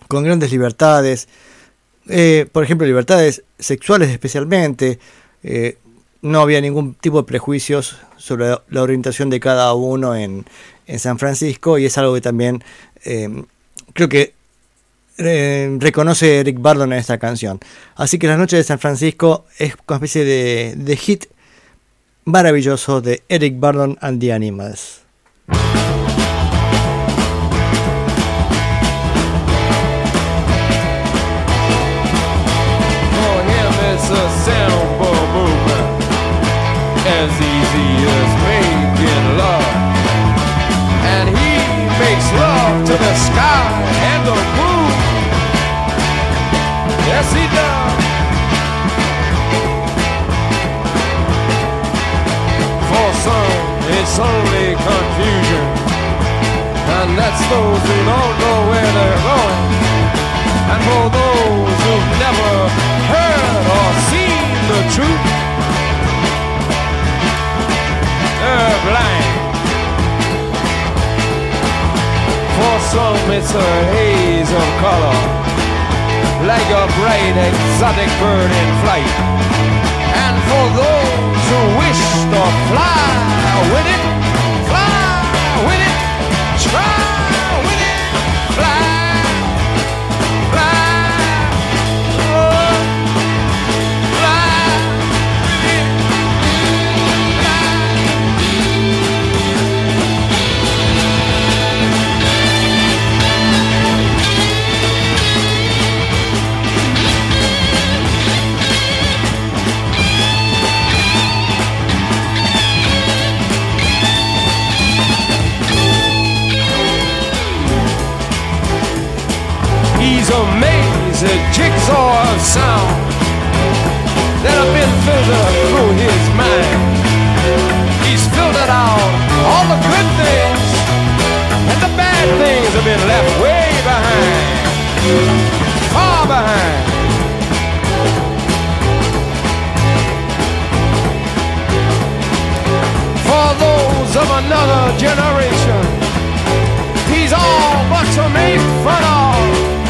S1: con grandes libertades, eh, por ejemplo, libertades sexuales especialmente, eh, no había ningún tipo de prejuicios sobre la- orientación de cada uno en, San Francisco y es algo que también eh, creo que reconoce Eric Bardon en esta canción. Así que Las noches de San Francisco es una especie de, de hit maravilloso de Eric Bardon and the Animals.
S6: Easy as making love. And he makes love to the sky and the moon. Yes, he does. For some, it's only confusion, and that's those who don't know where they're going. And for those who've never heard or seen the truth, blind. For some, it's a haze of color, like a bright exotic bird in flight. And for those who wish to fly with it,
S7: or of sound that
S6: have been filtered through his mind. He's filtered out all the good things, and the bad things have been left way behind, far behind. For those of another generation, he's all but to make fun of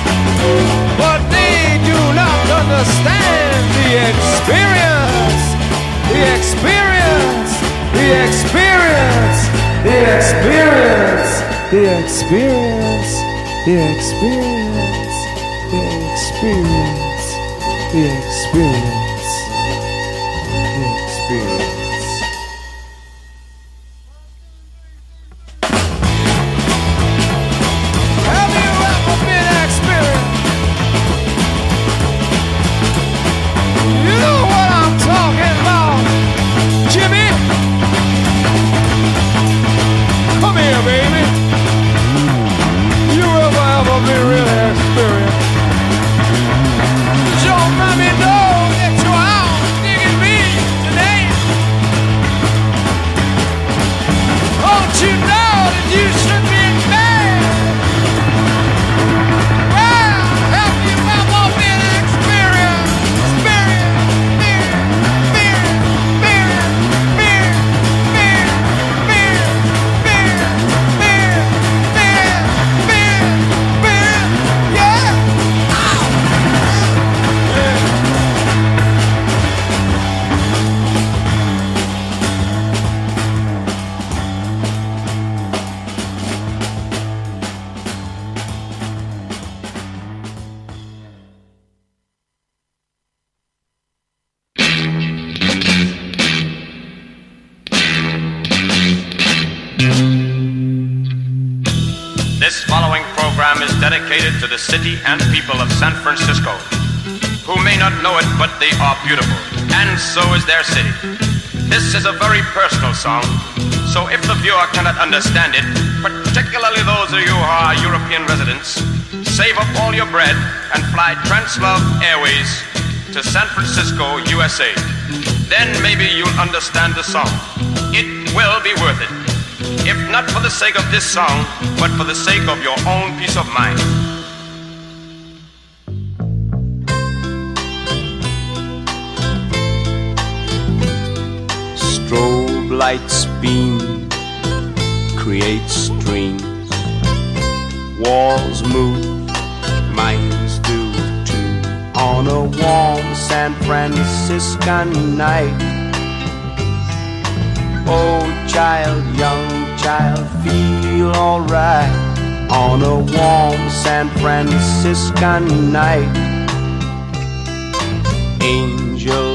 S6: understand the experience, the experience, the experience, the experience, the experience,
S8: the experience, the experience, the experience. Understand it, particularly those of you who are European residents, save up all your bread and fly Translove Airways to San Francisco, USA. Then maybe you'll understand the song. It will be worth it. If not for the sake of this song, but for the sake of your own peace of mind.
S4: Strobe lights beam, create streams. Walls move, minds do too. On a warm San Franciscan night. Oh, child, young child, feel alright. On a warm San Franciscan night. Angels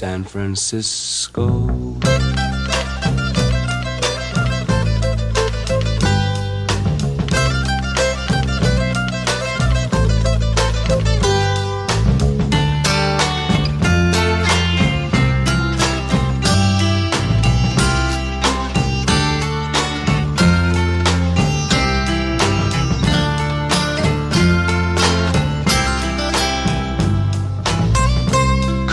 S4: San Francisco.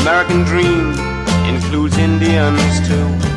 S4: American dream, includes Indians too.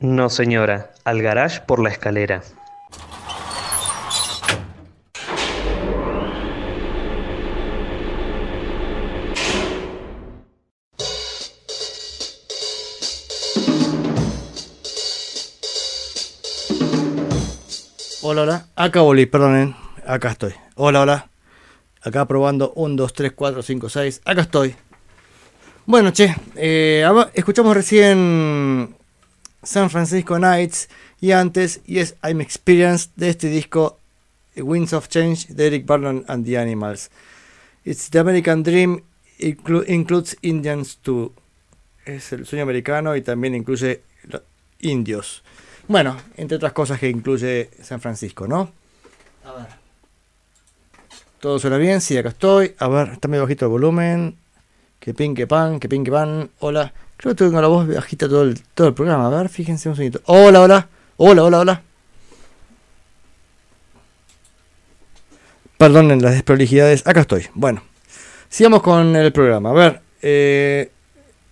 S9: No, señora, al garage por la escalera.
S1: Hola, hola. Acá volví, perdonen. Acá estoy. Hola, hola. Acá probando 1, 2, 3, 4, 5, 6. Acá estoy. Bueno, che. eh, escuchamos recién San Francisco Nights y antes Yes I'm Experienced de este disco Winds of Change de Eric Barnon and the Animals. It's the American Dream inclu- includes Indians too. Es el sueño americano y también incluye indios. Bueno, entre otras cosas que incluye San Francisco, ¿no? A ver. ¿Todo suena bien? Sí, acá estoy. A ver, está medio bajito el volumen. Que pin, que pan, que pin, que pan. Hola. Creo que tengo la voz bajita todo el, todo el programa. A ver, fíjense un segundito. Hola, hola. Hola, hola, hola. Perdonen las desprolijidades. Acá estoy. Bueno, sigamos con el programa. A ver, eh,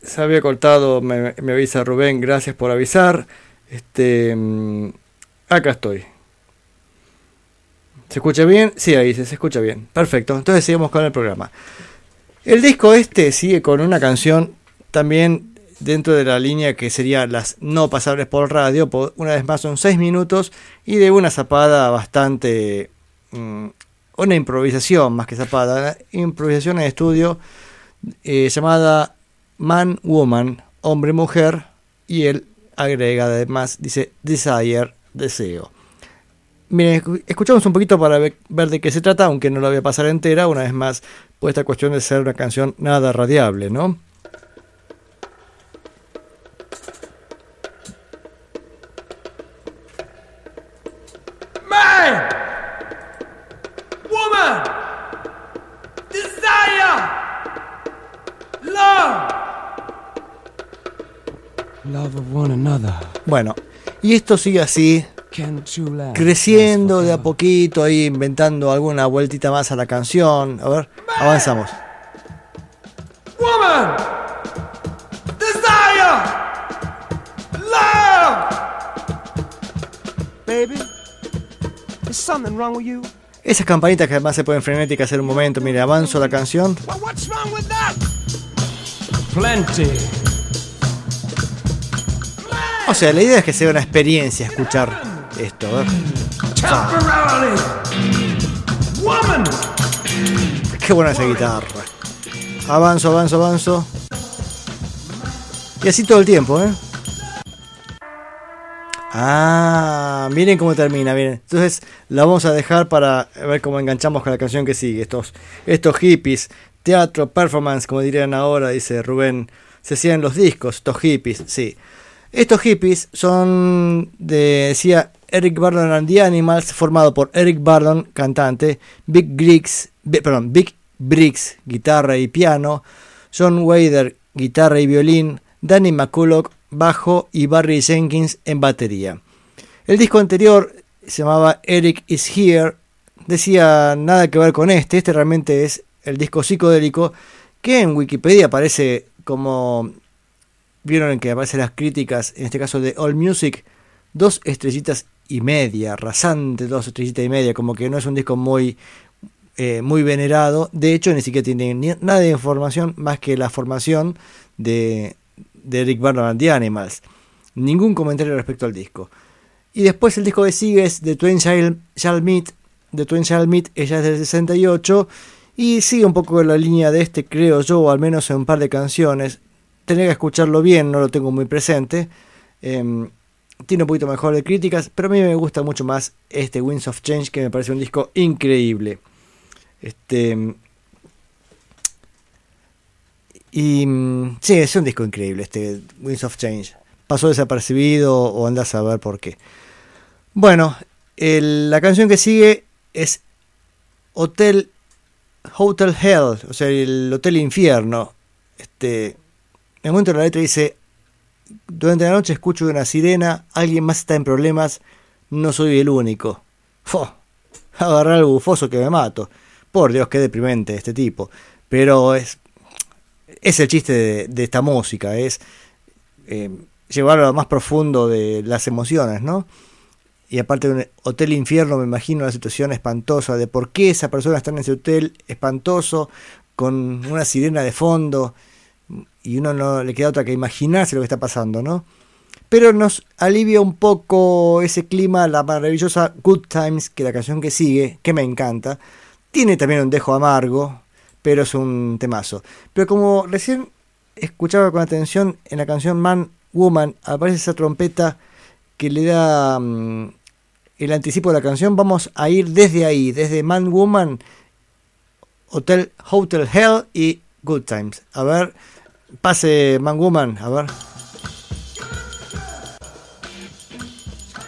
S1: se había cortado, me, me avisa Rubén, gracias por avisar. Este, mm, acá estoy. ¿Se escucha bien? Sí, ahí se, se escucha bien. Perfecto. Entonces seguimos con el programa. El disco este sigue con una canción también dentro de la línea que sería las no pasables por radio. Una vez más son seis minutos y de una zapada bastante... mm, una improvisación más que zapada. Improvisación en estudio eh, llamada Man Woman, hombre mujer. Y él agrega además, dice Desire, deseo. Miren, escu- escuchamos un poquito para ve- ver de qué se trata, aunque no la voy a pasar entera, una vez más, por esta cuestión de ser una canción nada radiable, ¿no? Bueno, y esto sigue así, creciendo de a poquito, ahí inventando alguna vueltita más a la canción. A ver, avanzamos.
S2: Woman, desire, love.
S10: Baby, is something wrong with you?
S1: Esas campanitas que además se pueden frenéticas en un momento. Mire, avanzo la canción.
S2: Well, what's wrong with that?
S5: Plenty.
S1: O sea, la idea es que sea una experiencia escuchar esto. a ver.
S2: Temporarily. Woman,
S1: Qué buena esa guitarra. Avanzo, avanzo, avanzo. Y así todo el tiempo, ¿eh? Ah, miren cómo termina, miren. Entonces la vamos a dejar para ver cómo enganchamos con la canción que sigue. Estos, estos hippies, teatro, performance, como dirían ahora, dice Rubén. Se hacían los discos, estos hippies, sí. Estos hippies son de, decía Eric Burdon and the Animals, formado por Eric Burdon, cantante, Big Briggs, Bi- perdón, Big Briggs, guitarra y piano, John Wader, guitarra y violín, Danny McCulloch, bajo y Barry Jenkins en batería. El disco anterior se llamaba Eric is Here, decía nada que ver con este, este realmente es el disco psicodélico que en Wikipedia aparece como vieron que aparecen las críticas, en este caso de All Music, dos estrellitas y media, rasante dos estrellitas y media, como que no es un disco muy, eh, muy venerado. De hecho, ni siquiera tiene nada de información más que la formación de, de Eric Burdon and the Animals. Ningún comentario respecto al disco. Y después el disco que sigue es The Twain Shall, Meet. The ella es del 68. Y sigue un poco la línea de este, creo yo, al menos en un par de canciones. Tendría que escucharlo bien, no lo tengo muy presente. Em, tiene un poquito mejor de críticas, pero a mí me gusta mucho más este Winds of Change, que me parece un disco increíble. Este. Y. mm, Sí, es un disco increíble, este Winds of Change. Pasó desapercibido o andas a ver por qué. Bueno, la canción que sigue es Hotel Hotel Hell, o sea, el Hotel Infierno. Este, un momento la letra dice, durante la noche escucho una sirena, alguien más está en problemas, no soy el único. Fo, agarrar al bufoso que me mato. Por Dios, qué deprimente este tipo. Pero es, es el chiste de, de esta música, es... eh, llevarlo a lo más profundo de las emociones, ¿no? Y aparte de un hotel infierno, me imagino la situación espantosa de por qué esa persona está en ese hotel espantoso, con una sirena de fondo, y uno no le queda otra que imaginarse lo que está pasando, ¿no? Pero nos alivia un poco ese clima, la maravillosa Good Times, que la canción que sigue, que me encanta, tiene también un dejo amargo, pero es un temazo. Pero como recién escuchaba con atención en la canción Man Woman, aparece esa trompeta que le da mm, el anticipo de la canción, vamos a ir desde ahí, desde Man Woman, Hotel, Hotel Hell y Good Times. A ver, pase Man Woman, a ver.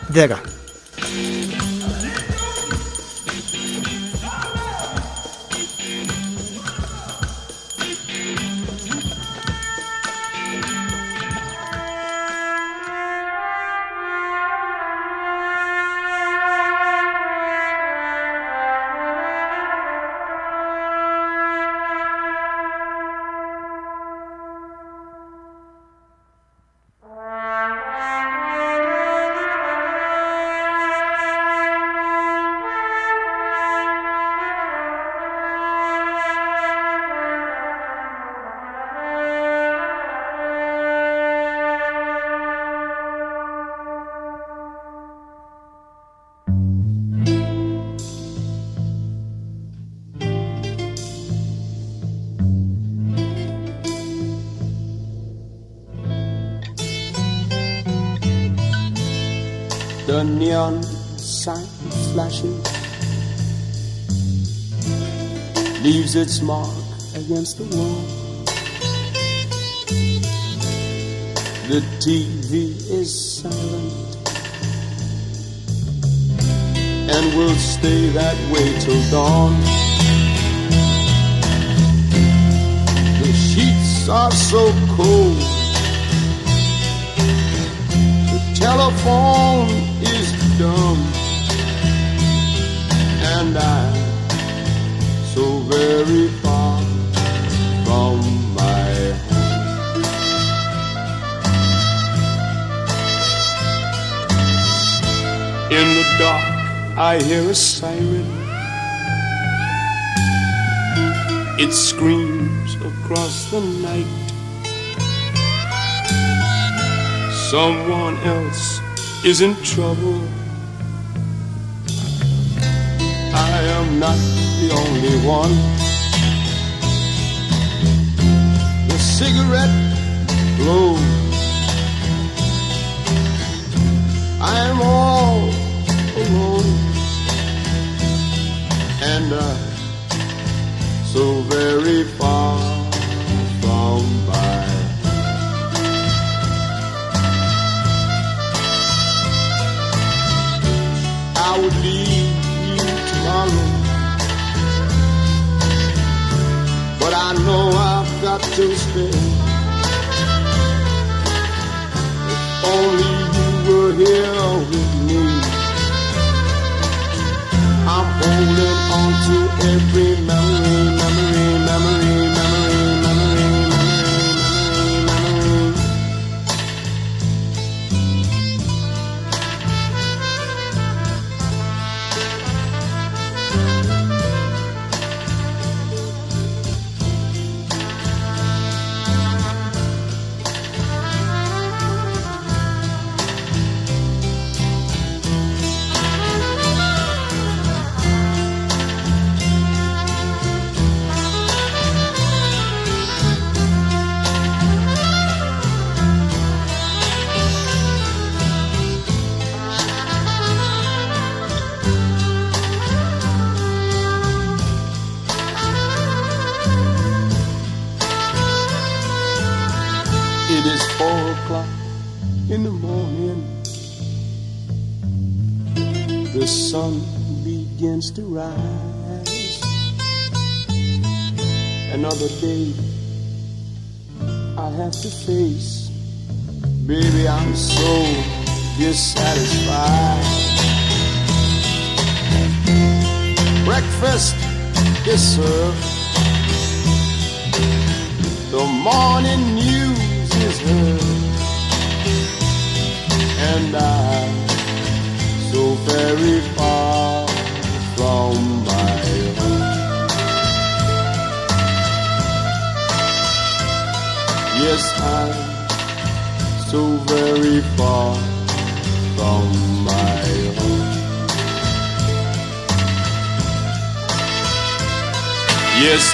S1: De acá.
S4: Leaves its mark against the wall. The TV is silent and will stay that way till dawn. The sheets are so cold. The telephone is dumb, and so very far from my home. In the dark, I hear a siren. It screams across the night. Someone else is in trouble. Not the only one. The cigarette glows. I am all alone, and uh, so very far I know I've got to stay. If only you were here with me. I'm holding on to every memory, is served. The morning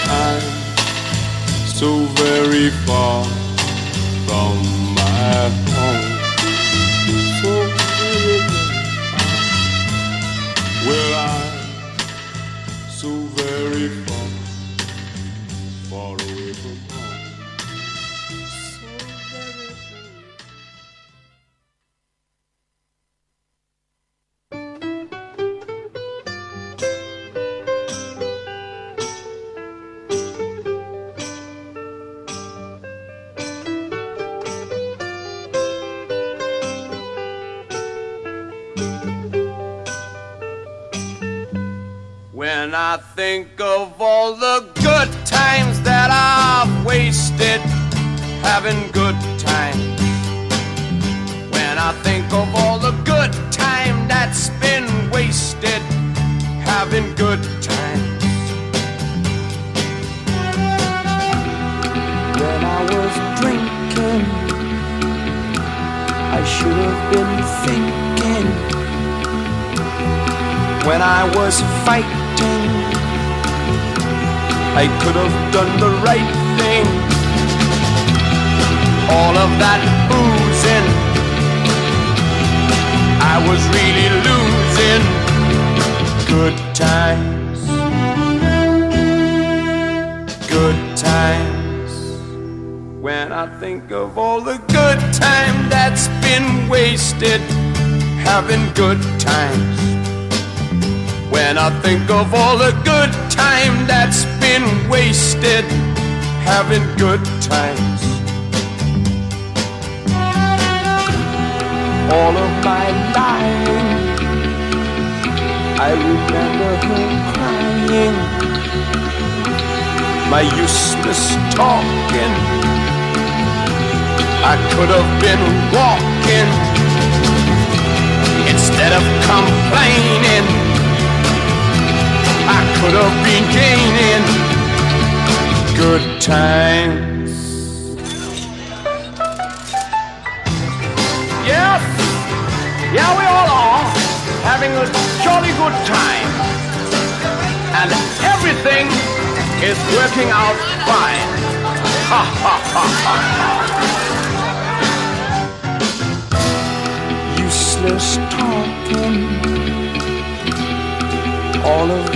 S4: I'm so very far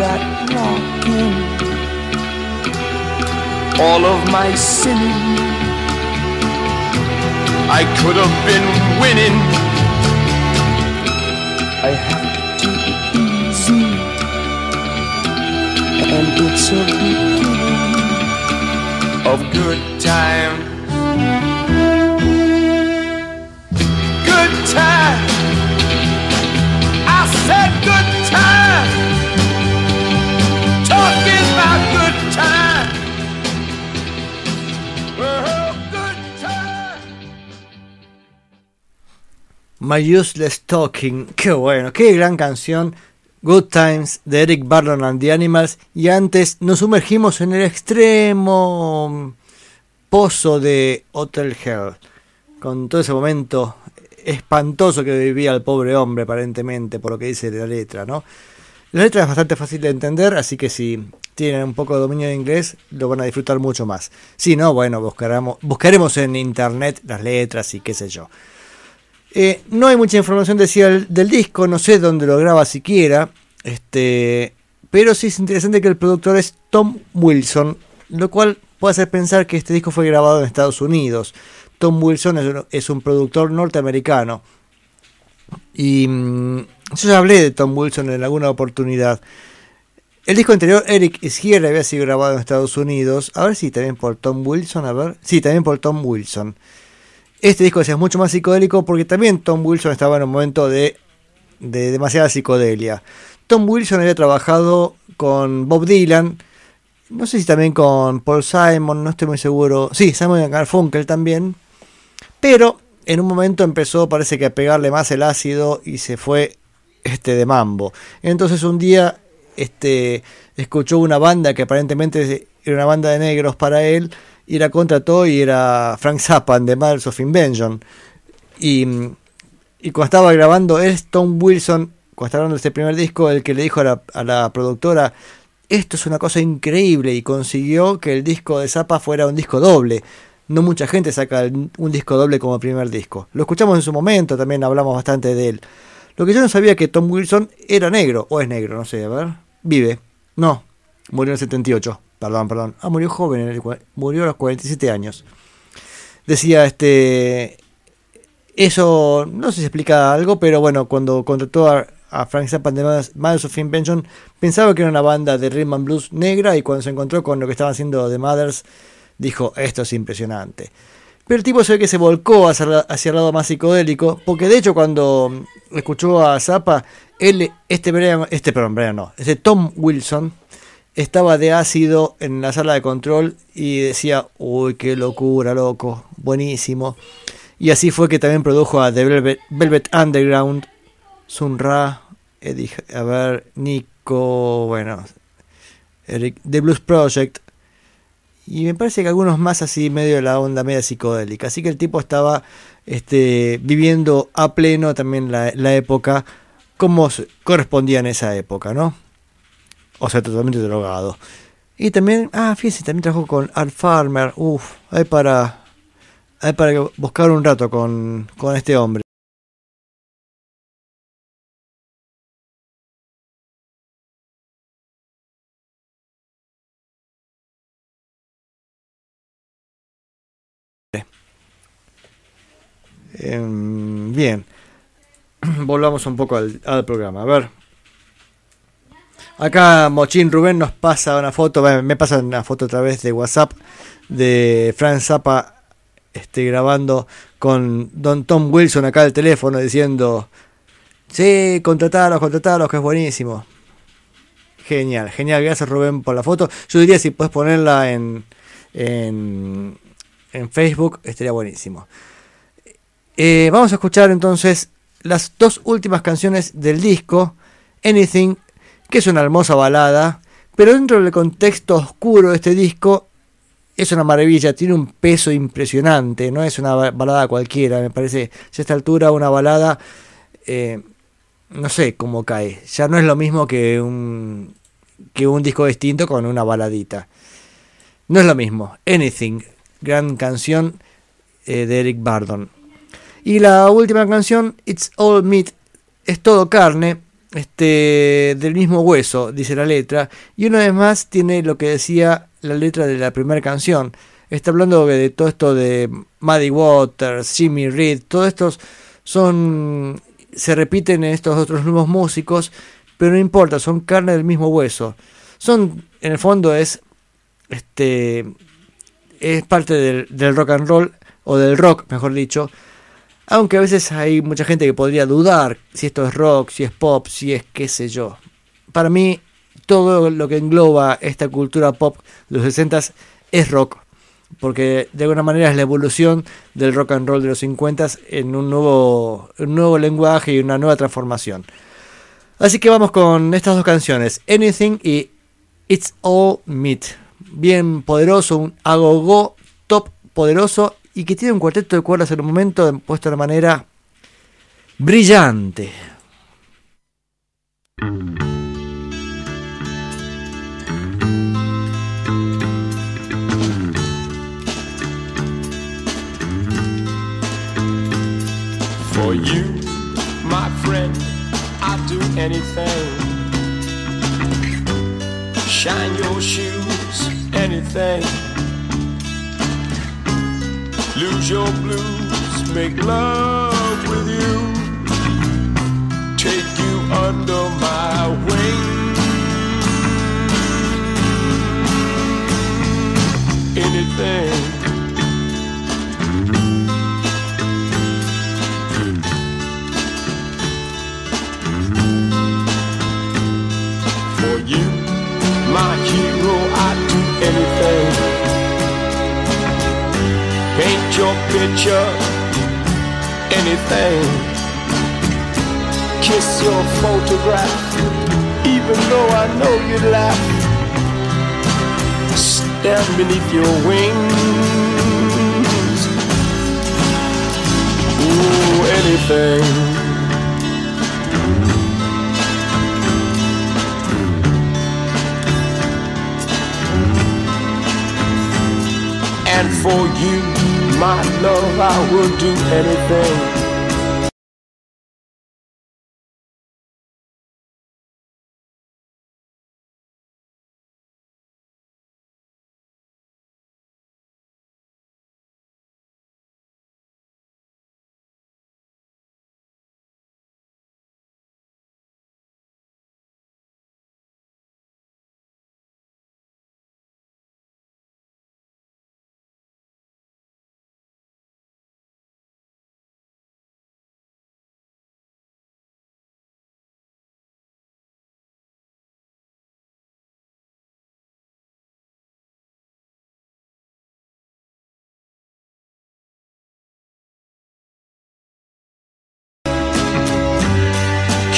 S11: that walking, all
S12: of my sinning.
S11: I could have been winning.
S12: I have to be easy, and it's a beginning
S11: of good time. Good time. I said good time.
S1: My Useless Talking. Qué bueno, qué gran canción. Good Times de Eric Burdon and the Animals. Y antes nos sumergimos en el extremo pozo de Hotel Hell. Con todo ese momento espantoso que vivía el pobre hombre, aparentemente, por lo que dice la letra, ¿no? La letra es bastante fácil de entender, así que si tienen un poco de dominio de inglés, lo van a disfrutar mucho más. Si no, bueno, buscaremos, buscaremos en internet las letras y qué sé yo. Eh, no hay mucha información del disco, no sé dónde lo graba siquiera. Este, pero sí es interesante que el productor es Tom Wilson, lo cual puede hacer pensar que este disco fue grabado en Estados Unidos. Tom Wilson es un, productor norteamericano. Y mm, yo ya hablé de Tom Wilson en alguna oportunidad. El disco anterior, Eric is Here, había sido grabado en Estados Unidos. A ver si también por Tom Wilson, a ver. Sí, también por Tom Wilson. Este disco es mucho más psicodélico porque también Tom Wilson estaba en un momento de, de demasiada psicodelia. Tom Wilson había trabajado con Bob Dylan, no sé si también con Paul Simon, no estoy muy seguro. Sí, Simon Garfunkel también. Pero en un momento empezó, parece que a pegarle más el ácido y se fue este de mambo. Entonces un día este escuchó una banda que aparentemente era una banda de negros para él y la contrató y era Frank Zappa de Mothers of Invention. Y, cuando estaba grabando es Tom Wilson, cuando estaba grabando este primer disco, el que le dijo a la, productora, esto es una cosa increíble y consiguió que el disco de Zappa fuera un disco doble. No mucha gente saca un disco doble como primer disco. Lo escuchamos en su momento, también hablamos bastante de él. Lo que yo no sabía que Tom Wilson era negro, o es negro, no sé, a ver. Vive. No, murió en el 78. Perdón, perdón. Ah, murió joven, murió a los 47 años. Decía, este... Eso no sé si explica algo, pero bueno, cuando contrató a, Frank Zappa de Mothers- of Invention, pensaba que era una banda de rhythm and blues negra y cuando se encontró con lo que estaban haciendo The Mothers, dijo, esto es impresionante. Pero el tipo se ve que se volcó hacia, el lado más psicodélico, porque de hecho cuando escuchó a Zappa, él, este Brian, este, perdón, Brian no, este Tom Wilson, estaba de ácido en la sala de control y decía, uy, qué locura, loco, buenísimo. Y así fue que también produjo a The Velvet, Underground, Sun Ra, a ver, Nico, bueno, Eric, The Blues Project, y me parece que algunos más así medio de la onda media psicodélica. Así que el tipo estaba este, viviendo a pleno también la, la época como correspondía en esa época, ¿no? O sea, totalmente drogado. Y también, ah, fíjense, también trabajó con Art Farmer. Uf, hay para, hay para buscar un rato con, con este hombre. Em, bien, volvamos un poco al programa. A ver. Acá Mochín Rubén nos pasa una foto, me pasa una foto a través de WhatsApp de Frank Zappa este, grabando con Don Tom Wilson acá al teléfono diciendo, sí, contrataros, contrataros, que es buenísimo. Genial, genial, gracias Rubén por la foto. Yo diría si puedes ponerla en, en, en Facebook, estaría buenísimo. Eh, vamos a escuchar entonces las dos últimas canciones del disco, Anything, que es una hermosa balada, pero dentro del contexto oscuro de este disco es una maravilla, tiene un peso impresionante, no es una ba- balada cualquiera, me parece, a esta altura una balada, eh, no sé cómo cae, ya no es lo mismo que un, que un disco distinto con una baladita. No es lo mismo, Anything, gran canción eh, de Eric Bardon. Y la última canción, It's All Meat, es todo carne, este, del mismo hueso, dice la letra. Y una vez más tiene lo que decía la letra de la primera canción. Está hablando de, todo esto de Muddy Waters, Jimmy Reed, todos estos son, se repiten en estos otros nuevos músicos, pero no importa, son carne del mismo hueso. Son, en el fondo es, este, es parte del, del rock and roll, o del rock, mejor dicho, aunque a veces hay mucha gente que podría dudar si esto es rock, si es pop, si es qué sé yo. Para mí, todo lo que engloba esta cultura pop de los 60 es rock. Porque de alguna manera es la evolución del rock and roll de los 50 en un nuevo, un nuevo lenguaje y una nueva transformación. Así que vamos con estas dos canciones, Anything y It's All Meat. Bien poderoso, un agogó top poderoso y que tiene un cuarteto de cuerdas en un momento puesto de manera brillante.
S4: For you, my friend, I'd do anything. Shine your shoes, anything. Lose your blues, make love with you. Take you under my wing. Anything. Your picture anything. Kiss your photograph, even though I know you'd laugh. Stand beneath your wings. Ooh, anything. And for you, my love, I will do anything.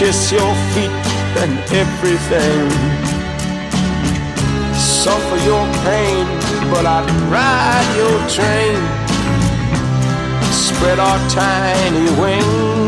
S4: Kiss your feet and everything. Suffer your pain, but I'd ride your train. Spread our tiny wings.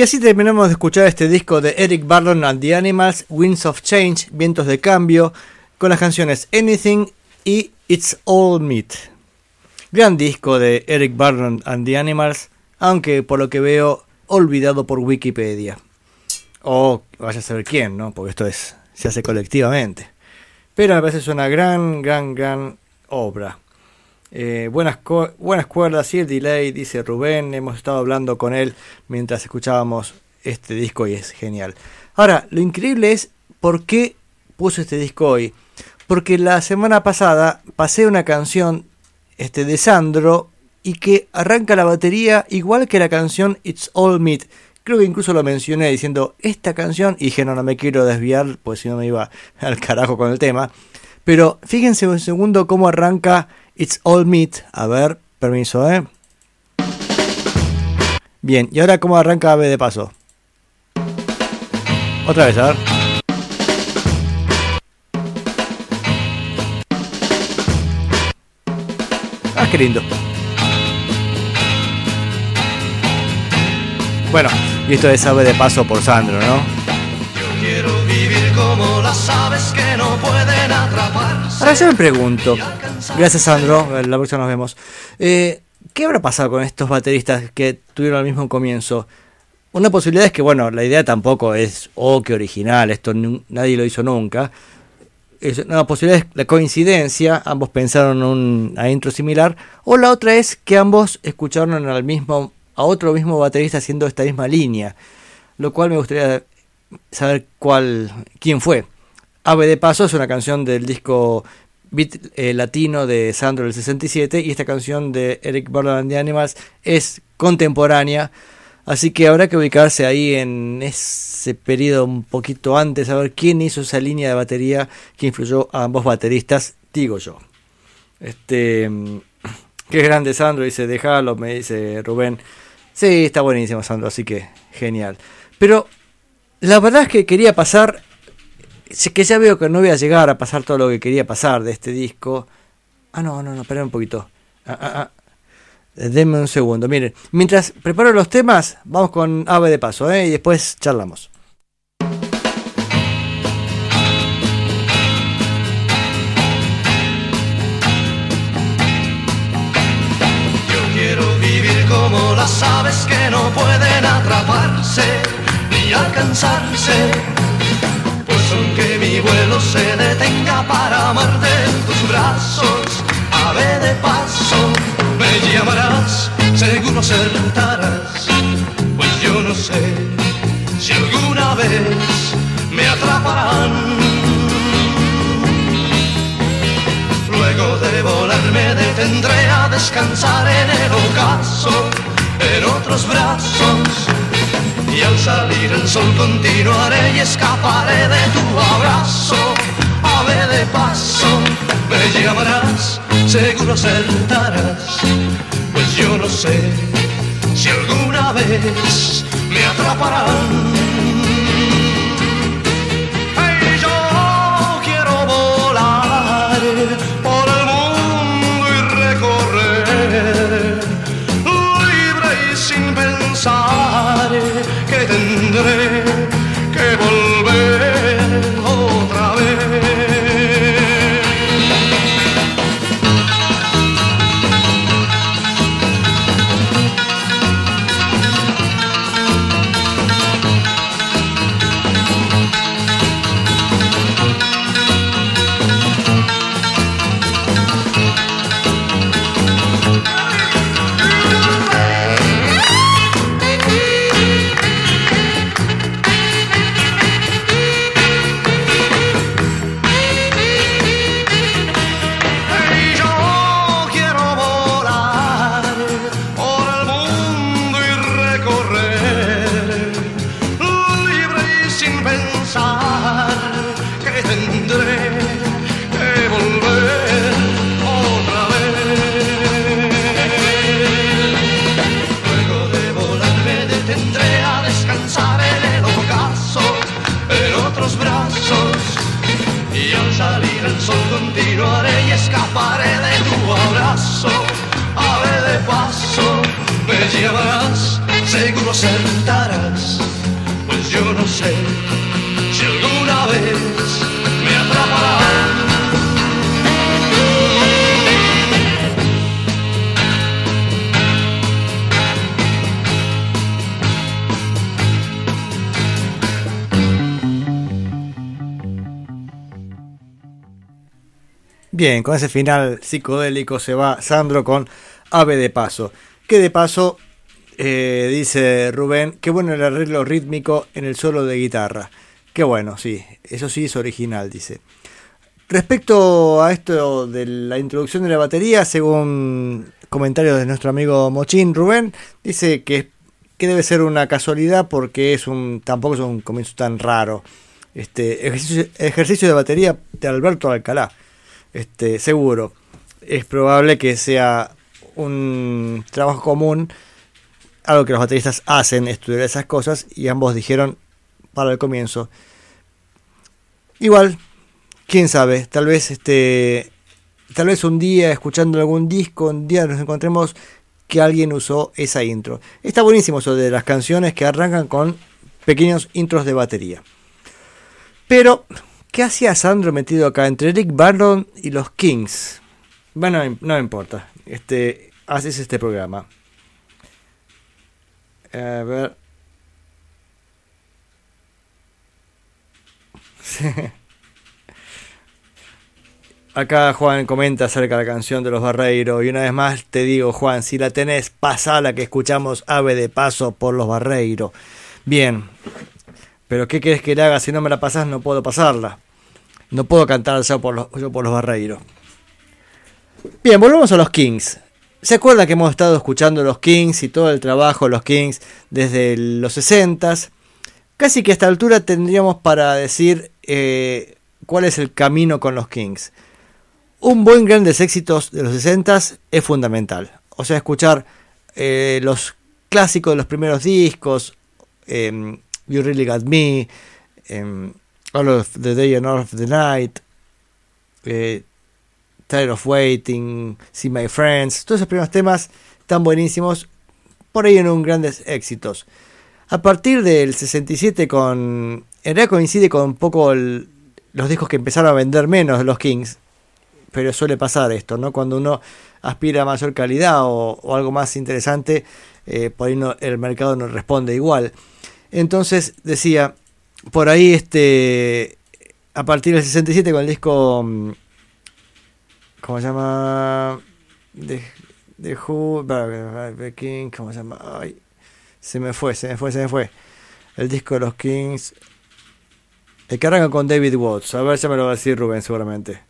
S1: Y así terminamos de escuchar este disco de Eric Burdon and the Animals, Winds of Change, Vientos de Cambio, con las canciones Anything y It's All Meat. Gran disco de Eric Burdon and the Animals, aunque por lo que veo olvidado por Wikipedia. O vaya a saber quién, ¿no? Porque esto es se hace colectivamente. Pero me parece es una gran, gran, gran obra. Eh, buenas, buenas cuerdas y el delay, dice Rubén. Hemos estado hablando con él mientras escuchábamos este disco y es genial. Ahora, lo increíble es por qué puse este disco hoy. Porque la semana pasada pasé una canción este, de Sandro y que arranca la batería igual que la canción It's All Meat. Creo que incluso lo mencioné diciendo esta canción y dije no, no me quiero desviar, pues si no me iba al carajo con el tema. Pero fíjense un segundo cómo arranca It's All Meat. A ver, permiso, ¿eh? Bien, y ahora cómo arranca Ave de Paso. Otra vez, a ver. Ah, qué lindo. Bueno, y esto es Ave de Paso por Sandro, ¿no?
S13: Quiero vivir como las aves que no pueden atraparse.
S1: Ahora yo me pregunto, gracias Sandro, la próxima nos vemos. Eh, ¿Qué habrá pasado con estos bateristas que tuvieron el mismo comienzo? Una posibilidad es que, bueno, la idea tampoco es, oh, qué original, esto nadie lo hizo nunca. Es una posibilidad es la coincidencia, ambos pensaron un a intro similar, o la otra es que ambos escucharon al mismo, a otro mismo baterista haciendo esta misma línea, lo cual me gustaría saber cuál, quién fue. Ave de Paso es una canción del disco beat eh, latino de Sandro del 67 y esta canción de Eric Burden and the Animals es contemporánea, así que habrá que ubicarse ahí en ese periodo un poquito antes, a ver quién hizo esa línea de batería que influyó a ambos bateristas, digo yo. Este, mm, qué grande Sandro, dice, déjalo, me dice Rubén. Sí, está buenísimo Sandro, así que genial. Pero la verdad es que quería pasar que ya veo que no voy a llegar a pasar todo lo que quería pasar de este disco. Ah, no, no, no, espera un poquito. Ah, ah, ah. Denme un segundo. Miren, mientras preparo los temas, vamos con Ave de Paso, ¿eh? Y después charlamos.
S13: Como las aves que no pueden atraparse ni alcanzarse. Aunque mi vuelo se detenga para amarte en tus brazos, ave de paso, me llamarás, seguro acertarás. Pues yo no sé si alguna vez me atraparán. Luego de volar me detendré a descansar en el ocaso, en otros brazos. Y al salir el sol continuaré y escaparé de tu abrazo. Ave de paso, me llamarás, seguro acertarás. Pues yo no sé si alguna vez me atraparán.
S1: Bien, con ese final psicodélico se va Sandro con Ave de Paso. Que de paso, eh, dice Rubén, qué bueno el arreglo rítmico en el solo de guitarra. Qué bueno, sí, eso sí es original, dice. Respecto a esto de la introducción de la batería, según comentarios de nuestro amigo Mochín Rubén, dice que, que debe ser una casualidad porque es un tampoco es un comienzo tan raro. Este ejercicio, ejercicio de batería de Alberto Alcalá. Este, seguro. Es probable que sea un trabajo común, algo que los bateristas hacen, estudiar esas cosas, y ambos dijeron para el comienzo. Igual, quién sabe, tal vez este tal vez un día escuchando algún disco, un día nos encontremos que alguien usó esa intro. Está buenísimo eso de las canciones que arrancan con pequeños intros de batería. Pero, ¿qué hacía Sandro metido acá entre Rick Barron y los Kings? Bueno, no importa. Este, haces este programa. A ver. Acá Juan comenta acerca de la canción de los Barreiros. Y una vez más te digo, Juan, si la tenés, pasala que escuchamos Ave de Paso por los Barreiros. Bien. Pero ¿qué querés que le haga? Si no me la pasás, no puedo pasarla. No puedo cantar yo por los, yo por los Barreiros. Bien, volvemos a los Kings. ¿Se acuerdan que hemos estado escuchando los Kings y todo el trabajo de los Kings desde los 60s? Casi que a esta altura tendríamos para decir eh, cuál es el camino con los Kings. Un buen grandes éxitos de los 60s es fundamental. O sea, escuchar eh, los clásicos de los primeros discos, eh, You Really Got Me, eh, All of the Day and All of the Night, eh, Tired of Waiting, See My Friends, todos esos primeros temas están buenísimos, por ahí en un grandes éxitos. A partir del 67 con... En realidad coincide con un poco los discos que empezaron a vender menos los Kings, pero suele pasar esto, ¿no? Cuando uno aspira a mayor calidad o, o algo más interesante, eh, por ahí no- el mercado no responde igual. Entonces decía, por ahí este, a partir del 67 con el disco, mm, ¿cómo se llama? De, de Who, King, ¿cómo se llama? Ay, se me fue, se me fue, se me fue. El disco de los Kings. El que arranca con David Watts. A ver, ya me lo va a decir Rubén seguramente.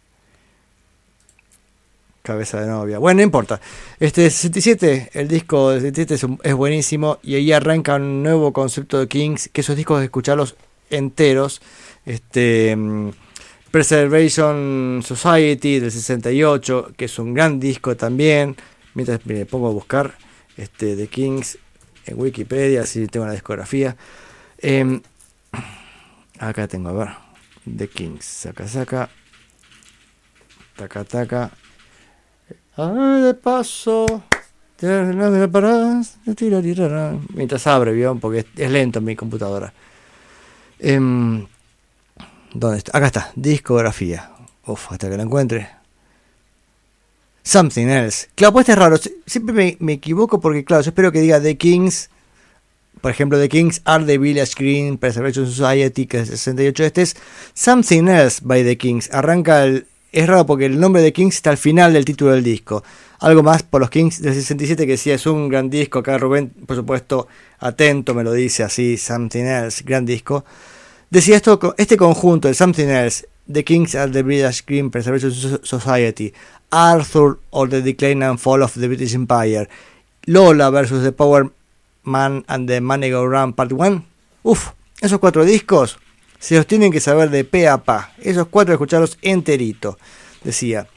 S1: Cabeza de novia. Bueno, no importa. Este 67, el disco del 67 es, buenísimo. Y ahí arranca un nuevo concepto de Kings. Que esos discos de escucharlos enteros. Este. mm, Preservation Society del 68, que es un gran disco también. Mientras me pongo a buscar este, The Kings en Wikipedia, así tengo la discografía. Em, acá tengo, a ver. The Kings, saca, saca. Taca, taca. A ver, de paso. Mientras abre, ¿vio? Porque es, lento mi computadora. Em, ¿Dónde está? Acá está, discografía. Uf, hasta que la encuentre. Something Else. Claro, pues este es raro. Sie- Siempre me, me equivoco porque, claro, yo espero que diga The Kings. Por ejemplo, The Kings are the Village Green Preservation Society, que es el 68. Este es Something Else by The Kings. Arranca el. Es raro porque el nombre de Kings está al final del título del disco. Algo más por los Kings del 67 que sí es un gran disco. Acá Rubén, por supuesto, atento me lo dice así. Something Else, gran disco. Decía esto, este conjunto, el Something Else, The Kings at the British Green Preservation So- Society, Arthur or the Decline and Fall of the British Empire, Lola versus The Power Man and the Money Go Round Part 1. Uf, esos cuatro discos se los tienen que saber de pe a pa. Esos cuatro escucharlos enterito, decía.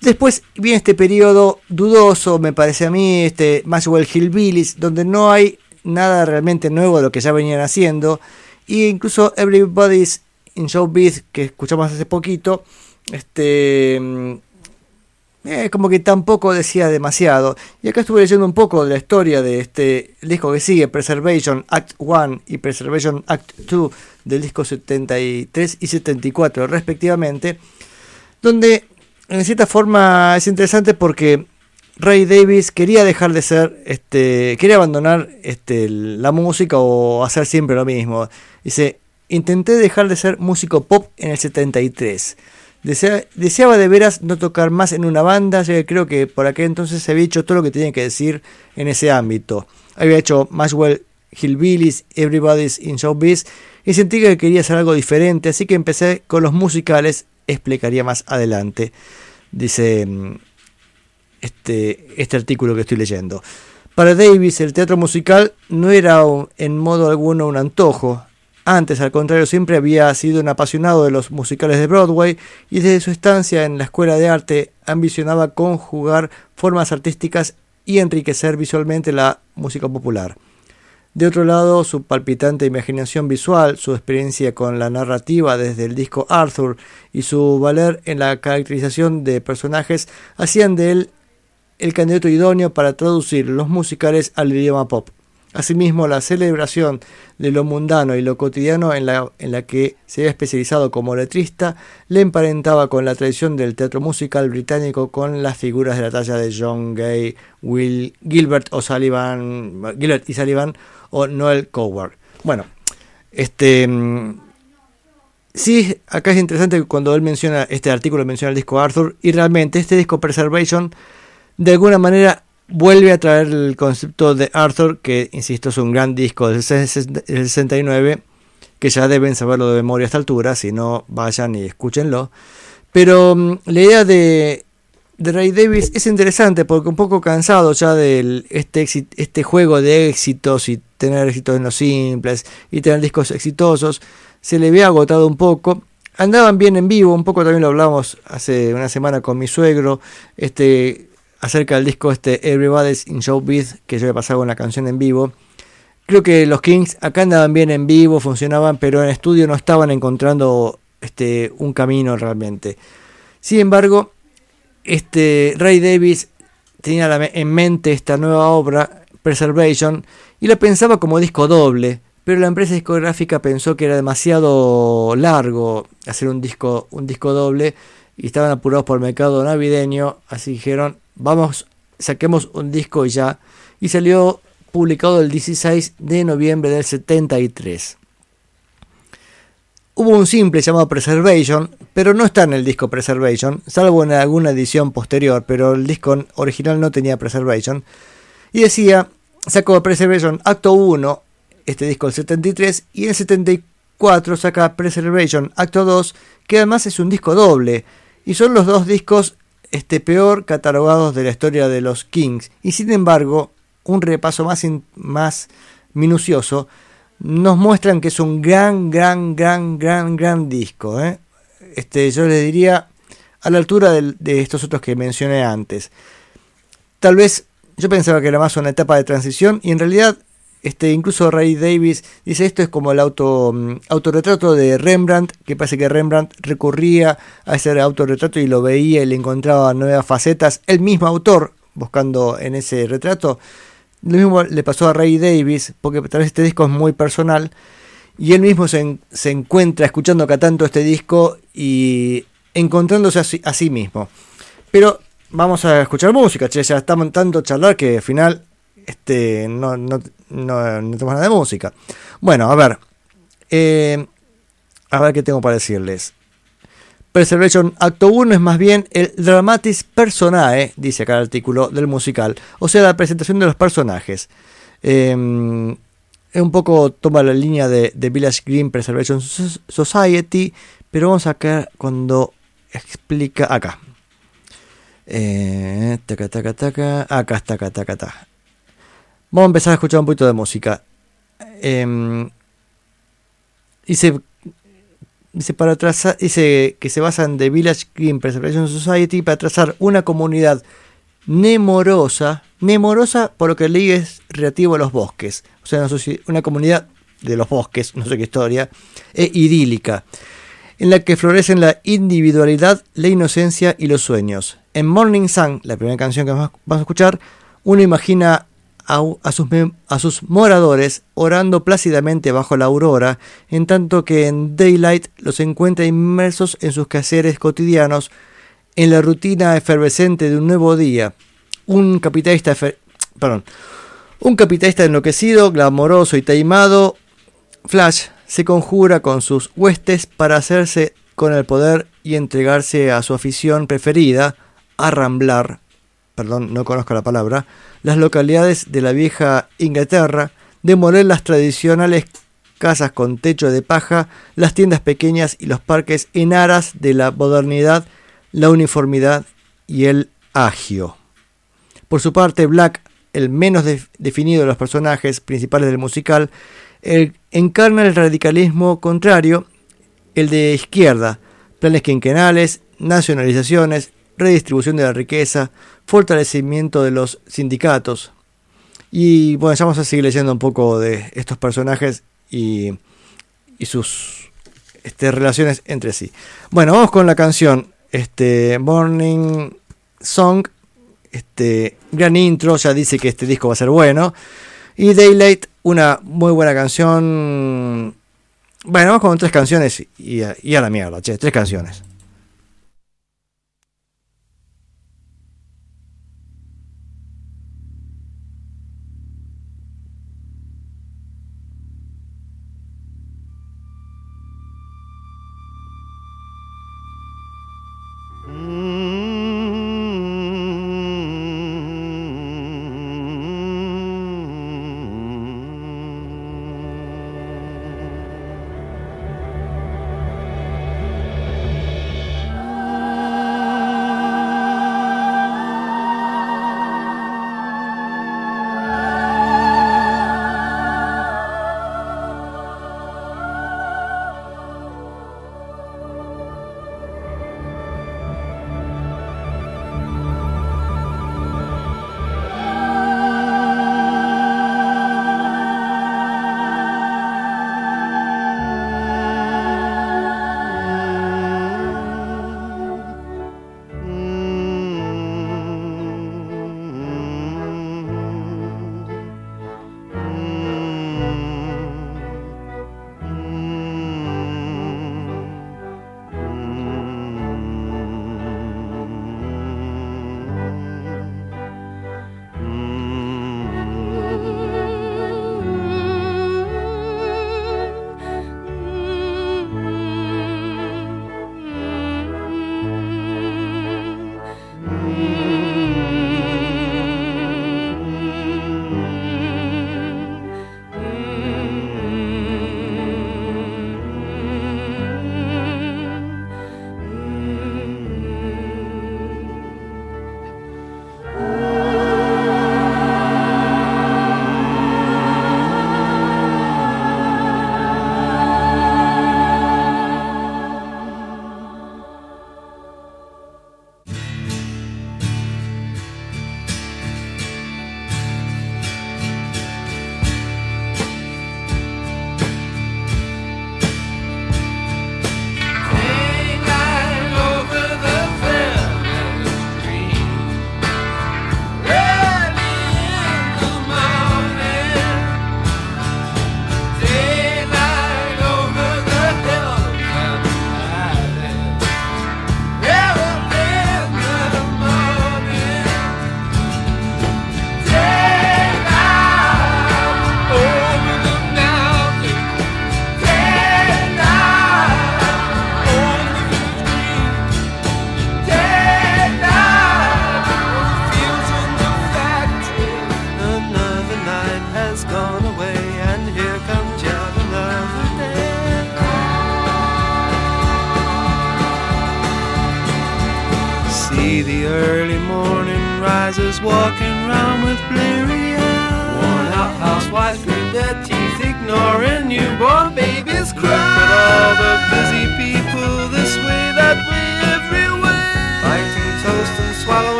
S1: Después viene este periodo dudoso, me parece a mí, este Maxwell Hillbillies, donde no hay nada realmente nuevo de lo que ya venían haciendo. Y incluso Everybody's in Showbiz, que escuchamos hace poquito, este mm, eh, como que tampoco decía demasiado. Y acá estuve leyendo un poco de la historia de este disco que sigue, Preservation Act 1 y Preservation Act 2 del disco 73 y 74 respectivamente, donde en cierta forma es interesante porque Ray Davis quería dejar de ser, este, quería abandonar este, la música o hacer siempre lo mismo. Dice, intenté dejar de ser músico pop en el 73. Desea- deseaba de veras no tocar más en una banda, ya que creo que por aquel entonces se había hecho todo lo que tenía que decir en ese ámbito. Había hecho Maxwell Hillbillies, Everybody's in Showbiz y sentí que quería hacer algo diferente, así que empecé con los musicales, explicaría más adelante. Dice mm, este, este artículo que estoy leyendo. Para Davis el teatro musical no era en modo alguno un antojo. Antes, al contrario, siempre había sido un apasionado de los musicales de Broadway y desde su estancia en la escuela de arte ambicionaba conjugar formas artísticas y enriquecer visualmente la música popular. De otro lado, su palpitante imaginación visual, su experiencia con la narrativa desde el disco Arthur y su valer en la caracterización de personajes hacían de él el candidato idóneo para traducir los musicales al idioma pop. Asimismo, la celebración de lo mundano y lo cotidiano en la, en la que se había especializado como letrista le emparentaba con la tradición del teatro musical británico con las figuras de la talla de John Gay, Will Gilbert o Sullivan, Gilbert y Sullivan o Noel Coward. Bueno, este mm, sí, acá es interesante cuando él menciona este artículo menciona el disco Arthur y realmente este disco Preservation de alguna manera vuelve a traer el concepto de Arthur, que insisto es un gran disco del ses- del 69, que ya deben saberlo de memoria a esta altura, si no vayan y escúchenlo. Pero mm, la idea de, Ray Davis es interesante porque un poco cansado ya de este, este juego de éxitos y tener éxitos en los simples y tener discos exitosos, se le había agotado un poco. Andaban bien en vivo, un poco también lo hablamos hace una semana con mi suegro, este acerca del disco este Everybody's in Showbiz, que yo he pasado una canción en vivo. Creo que los Kings acá andaban bien en vivo, funcionaban, pero en estudio no estaban encontrando este un camino realmente. Sin embargo, este Ray Davis tenía la en mente esta nueva obra, Preservation, y la pensaba como disco doble, pero la empresa discográfica pensó que era demasiado largo hacer un disco, un disco doble y estaban apurados por el mercado navideño, así dijeron, vamos, saquemos un disco y ya, y salió publicado el 16 de noviembre del 73. Hubo un simple llamado Preservation, pero no está en el disco Preservation, salvo en alguna edición posterior, pero el disco original no tenía Preservation. Y decía, sacó Preservation Acto 1, este disco del 73, y en el 74 saca Preservation Acto 2, que además es un disco doble, y son los dos discos este, peor catalogados de la historia de los Kings. Y sin embargo, un repaso más, más minucioso nos muestran que es un gran, gran, gran, gran, gran disco. ¿eh? Este, yo les diría a la altura del- de estos otros que mencioné antes. Tal vez yo pensaba que era más una etapa de transición y en realidad este, incluso Ray Davis dice esto es como el auto, mm, autorretrato de Rembrandt, que parece que Rembrandt recurría a ese autorretrato y lo veía y le encontraba nuevas facetas. El mismo autor, buscando en ese retrato, lo mismo le pasó a Ray Davis, porque tal vez este disco es muy personal, y él mismo se, se encuentra escuchando acá tanto este disco y encontrándose a sí, a sí mismo. Pero vamos a escuchar música, che, ya estamos tanto charlar que al final este, no, no, no, no tenemos nada de música. Bueno, a ver, eh, a ver qué tengo para decirles. Preservation Acto 1 es más bien el dramatis personae, dice acá el artículo del musical, o sea, la presentación de los personajes. Eh, es un poco toma la línea de, de Village Green Preservation So- Society, pero vamos acá cuando explica acá. Eh, taca, taca, taca, acá está, acá, taca. Vamos a empezar a escuchar un poquito de música. Eh, dice dice para trazar dice que se basa en Village Green Preservation Society para trazar una comunidad nemorosa nemorosa por lo que leí es relativo a los bosques o sea una, comunidad de los bosques no sé qué historia e idílica en la que florecen la individualidad la inocencia y los sueños en Morning Sun la primera canción que vamos a escuchar uno imagina a, a sus, a moradores orando plácidamente bajo la aurora, en tanto que en Daylight los encuentra inmersos en sus quehaceres cotidianos, en la rutina efervescente de un nuevo día. Un capitalista, efe- perdón, un capitalista enloquecido, glamoroso y taimado, Flash se conjura con sus huestes para hacerse con el poder
S6: y entregarse a su afición preferida, arramblar, perdón, no conozco la palabra, las localidades de la vieja Inglaterra, demoler las tradicionales casas con techo de paja, las tiendas pequeñas y los parques en aras de la modernidad, la uniformidad y el agio. Por su parte, Black, el menos de- definido de los personajes principales del musical, encarna el radicalismo contrario, el de izquierda, planes quinquenales, nacionalizaciones, redistribución de la riqueza, fortalecimiento de los sindicatos. Y bueno, ya vamos a seguir leyendo un poco de estos personajes y, y sus este, relaciones entre sí. Bueno, vamos con la canción este, Morning Song. Este, gran intro, ya dice que este disco va a ser bueno. Y Daylight, una muy buena canción. Bueno, vamos con tres canciones y, a- y a la mierda, che, tres canciones.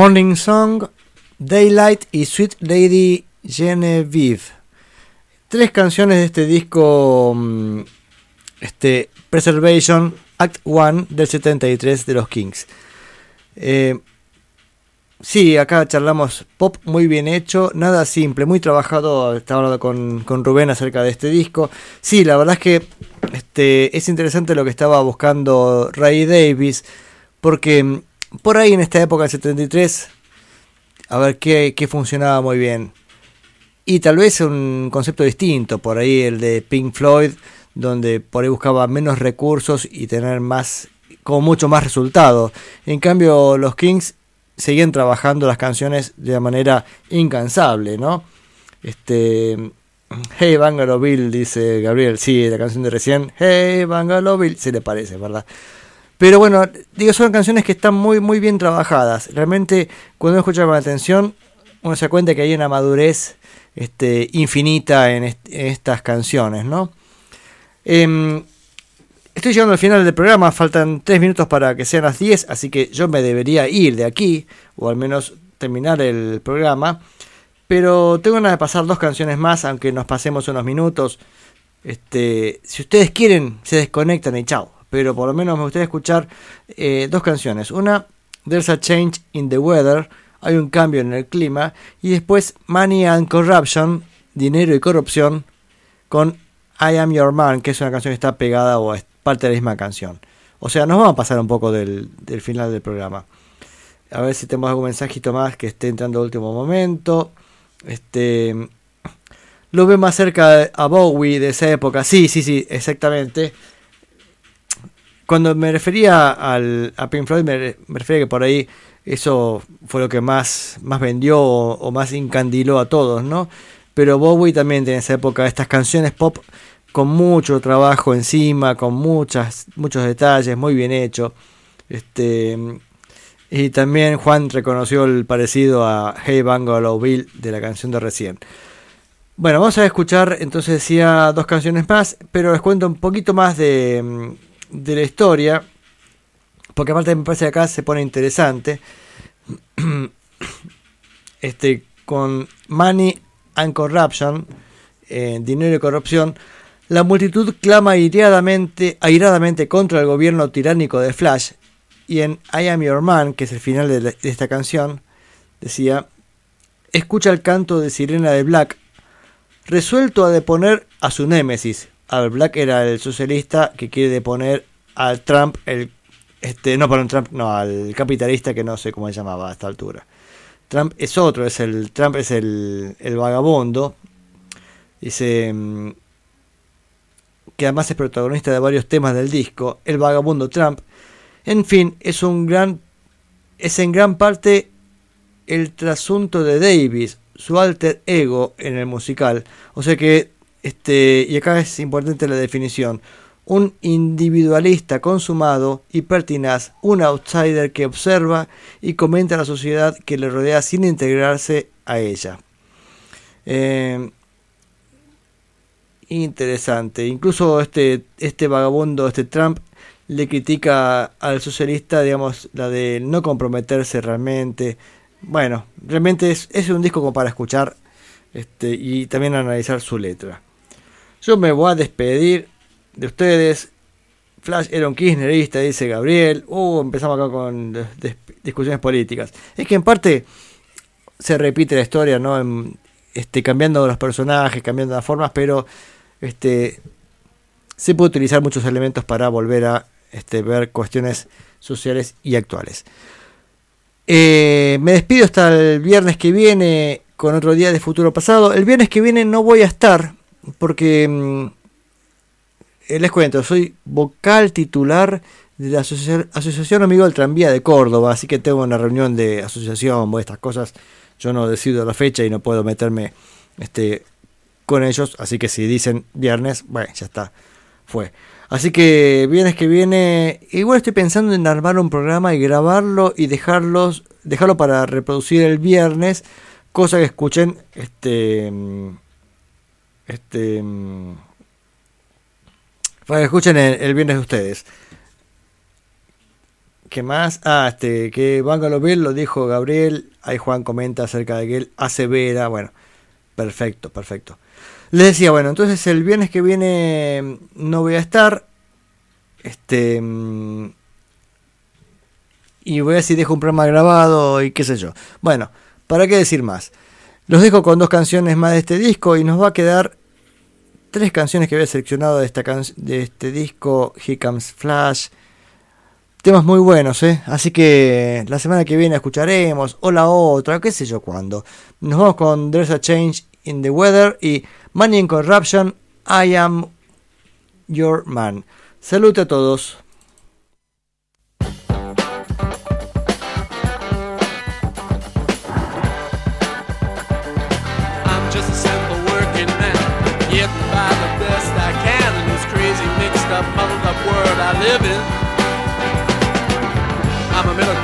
S14: Morning
S1: Song, Daylight y Sweet Lady Genevieve. Tres canciones de este disco mm, este, Preservation Act 1 del 73 de los Kings. Eh, sí, acá charlamos pop muy bien hecho, nada simple, muy trabajado. Estaba hablando con, con, Rubén acerca de este disco. Sí, la verdad es que este, es interesante lo que estaba buscando Ray Davis, porque mm, por ahí en esta época del 73, a ver qué, funcionaba muy bien. Y tal vez un concepto distinto, por ahí el de Pink Floyd, donde por ahí buscaba menos recursos y tener más, como mucho más resultados. En cambio, los Kings seguían trabajando las canciones de manera incansable, ¿no? Este, Hey Bangalo Bill, dice Gabriel, sí, la canción de recién, Hey Bangalo Bill, se le parece, ¿verdad? Pero bueno, digo, son canciones que están muy, muy bien trabajadas. Realmente, cuando uno escucha con atención, uno se da cuenta que hay una madurez este, infinita en, est- en estas canciones, ¿no? Em, estoy llegando al final del programa, faltan 3 minutos para que sean las 10, así que yo me debería ir de aquí, o al menos terminar el programa. Pero tengo ganas de pasar dos canciones más, aunque nos pasemos unos minutos. Este, si ustedes quieren, se desconectan y chao. Pero por lo menos me gustaría escuchar eh, dos canciones. Una, There's a Change in the Weather, hay un cambio en el clima. Y después, Money and Corruption, Dinero y Corrupción, con I Am Your Man, que es una canción que está pegada o es parte de la misma canción. O sea, nos vamos a pasar un poco del, del final del programa. A ver si tenemos algún mensajito más que esté entrando a último momento. Este. Lo veo más cerca a Bowie de esa época. Sí, sí, sí, exactamente. Cuando me refería al, a Pink Floyd, me, me refería que por ahí eso fue lo que más, más vendió o, más incandiló a todos, ¿no? Pero Bowie también en esa época estas canciones pop con mucho trabajo encima, con muchas, muchos detalles, muy bien hecho. Este, y también Juan reconoció el parecido a Hey Bungalow Bill de la canción de recién. Bueno, vamos a escuchar entonces decía dos canciones más, pero les cuento un poquito más de, de la historia, porque aparte me parece que acá se pone interesante. Este, con Money and Corruption, eh, dinero y corrupción, la multitud clama airadamente, contra el gobierno tiránico de Flash. Y en I Am Your Man, que es el final de esta canción, decía, escucha el canto de sirena de Black, resuelto a deponer a su némesis. Al Black era el socialista que quiere deponer al Trump, el este, no perdón, Trump, no, al capitalista que no sé cómo se llamaba a esta altura. Trump es otro, es el Trump es el, el vagabundo. Dice mm, que además es protagonista de varios temas del disco, El vagabundo Trump. En fin, es un gran es en gran parte el trasunto de Davis, su alter ego en el musical. O sea que este y acá es importante la definición. Un individualista consumado y pertinaz, un outsider que observa y comenta la sociedad que le rodea sin integrarse a ella. Eh, interesante. Incluso este, este vagabundo, este Trump, le critica al socialista, digamos, la de no comprometerse realmente. Bueno, realmente es, es un disco como para escuchar este, y también analizar su letra. Yo me voy a despedir de ustedes. Flash era un kirchnerista, dice Gabriel. Uh, empezamos acá con discusiones políticas. Es que en parte se repite la historia, ¿no? Este, cambiando los personajes, cambiando las formas, pero este, se puede utilizar muchos elementos para volver a este, ver cuestiones sociales y actuales. Eh, me despido hasta el viernes que viene con otro día de futuro pasado. El viernes que viene no voy a estar porque mm, les cuento, soy vocal titular de la asocia- Asociación Amigo del Tranvía de Córdoba, así que tengo una reunión de asociación o estas cosas. Yo no decido la fecha y no puedo meterme este, con ellos, así que si dicen viernes, bueno, ya está, fue. Así que viernes que viene, igual estoy pensando en armar un programa y grabarlo y dejarlos, dejarlo para reproducir el viernes, cosa que escuchen este este, pues escuchen el, viernes de ustedes. ¿Qué más? Ah, este, que Bangalo Bill lo dijo Gabriel. Ahí Juan comenta acerca de que él asevera. Bueno, perfecto, perfecto. Les decía, bueno, entonces el viernes que viene mm, no voy a estar. Este. Mm, y voy a ver si dejo un programa grabado y qué sé yo. Bueno, ¿para qué decir más? Los dejo con dos canciones más de este disco y nos va a quedar tres canciones que había seleccionado de, esta can de este disco, Here Comes Flash. Temas muy buenos, ¿eh? Así que la semana que viene escucharemos, o la otra, qué sé yo cuándo. Nos vamos con There's a Change in the Weather y Money in Corruption, I Am Your Man. Salute a todos.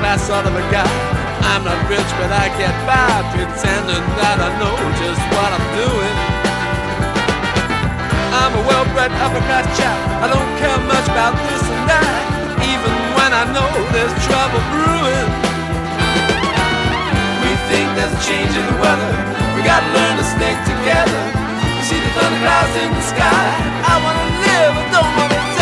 S6: class sort of a guy. I'm not rich, but I get by pretending that I know just what I'm doing. I'm a well-bred upper-class chap. I don't care much about this and that, even when I know there's trouble brewing. We think there's a change in the weather. We gotta learn to stick together. You see the thunder clouds in the sky. I wanna live, I don't wanna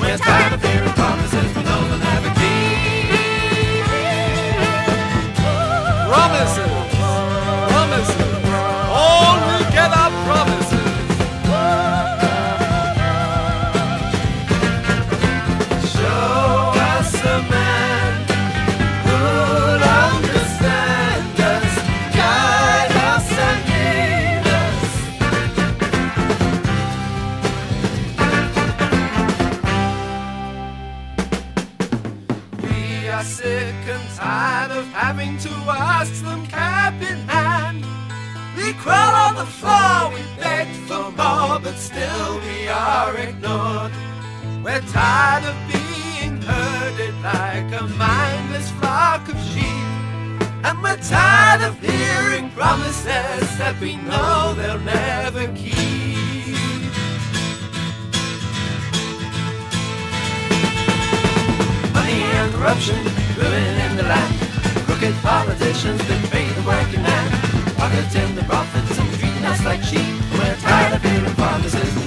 S6: We're tired of hearing promises. are ignored. We're tired of being herded like a mindless flock of sheep. And we're tired of hearing promises that we know they'll never keep. Money and corruption, ruin in the land. Crooked politicians betray the working man. Pocketing the profits and treating us like sheep. We're tired of hearing promises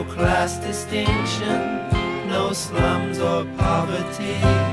S6: no class distinction, no slums or poverty.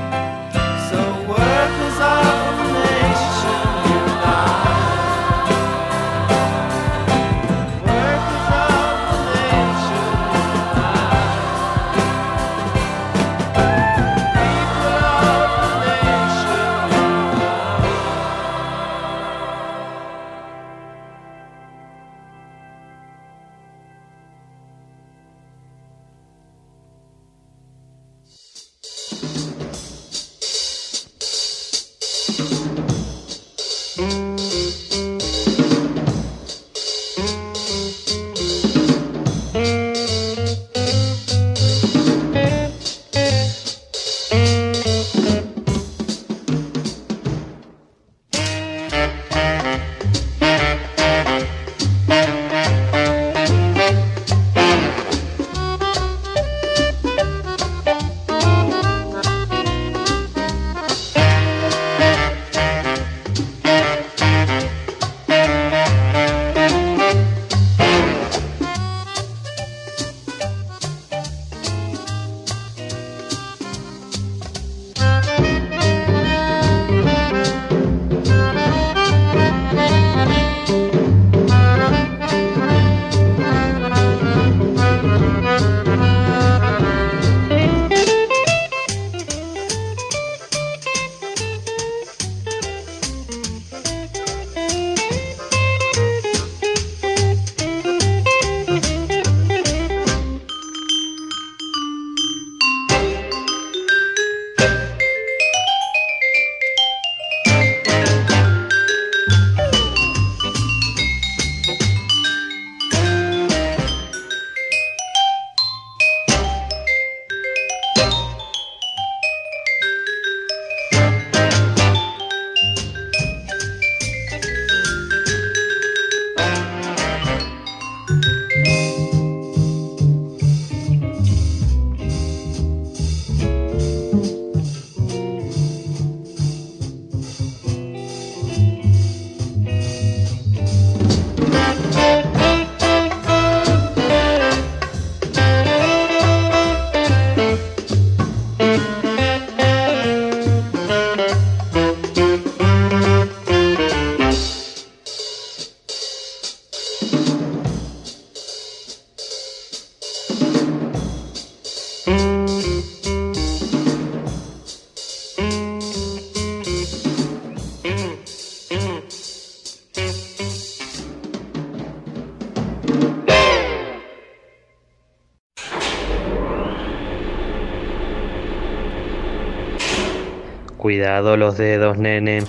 S9: Los dedos, nene.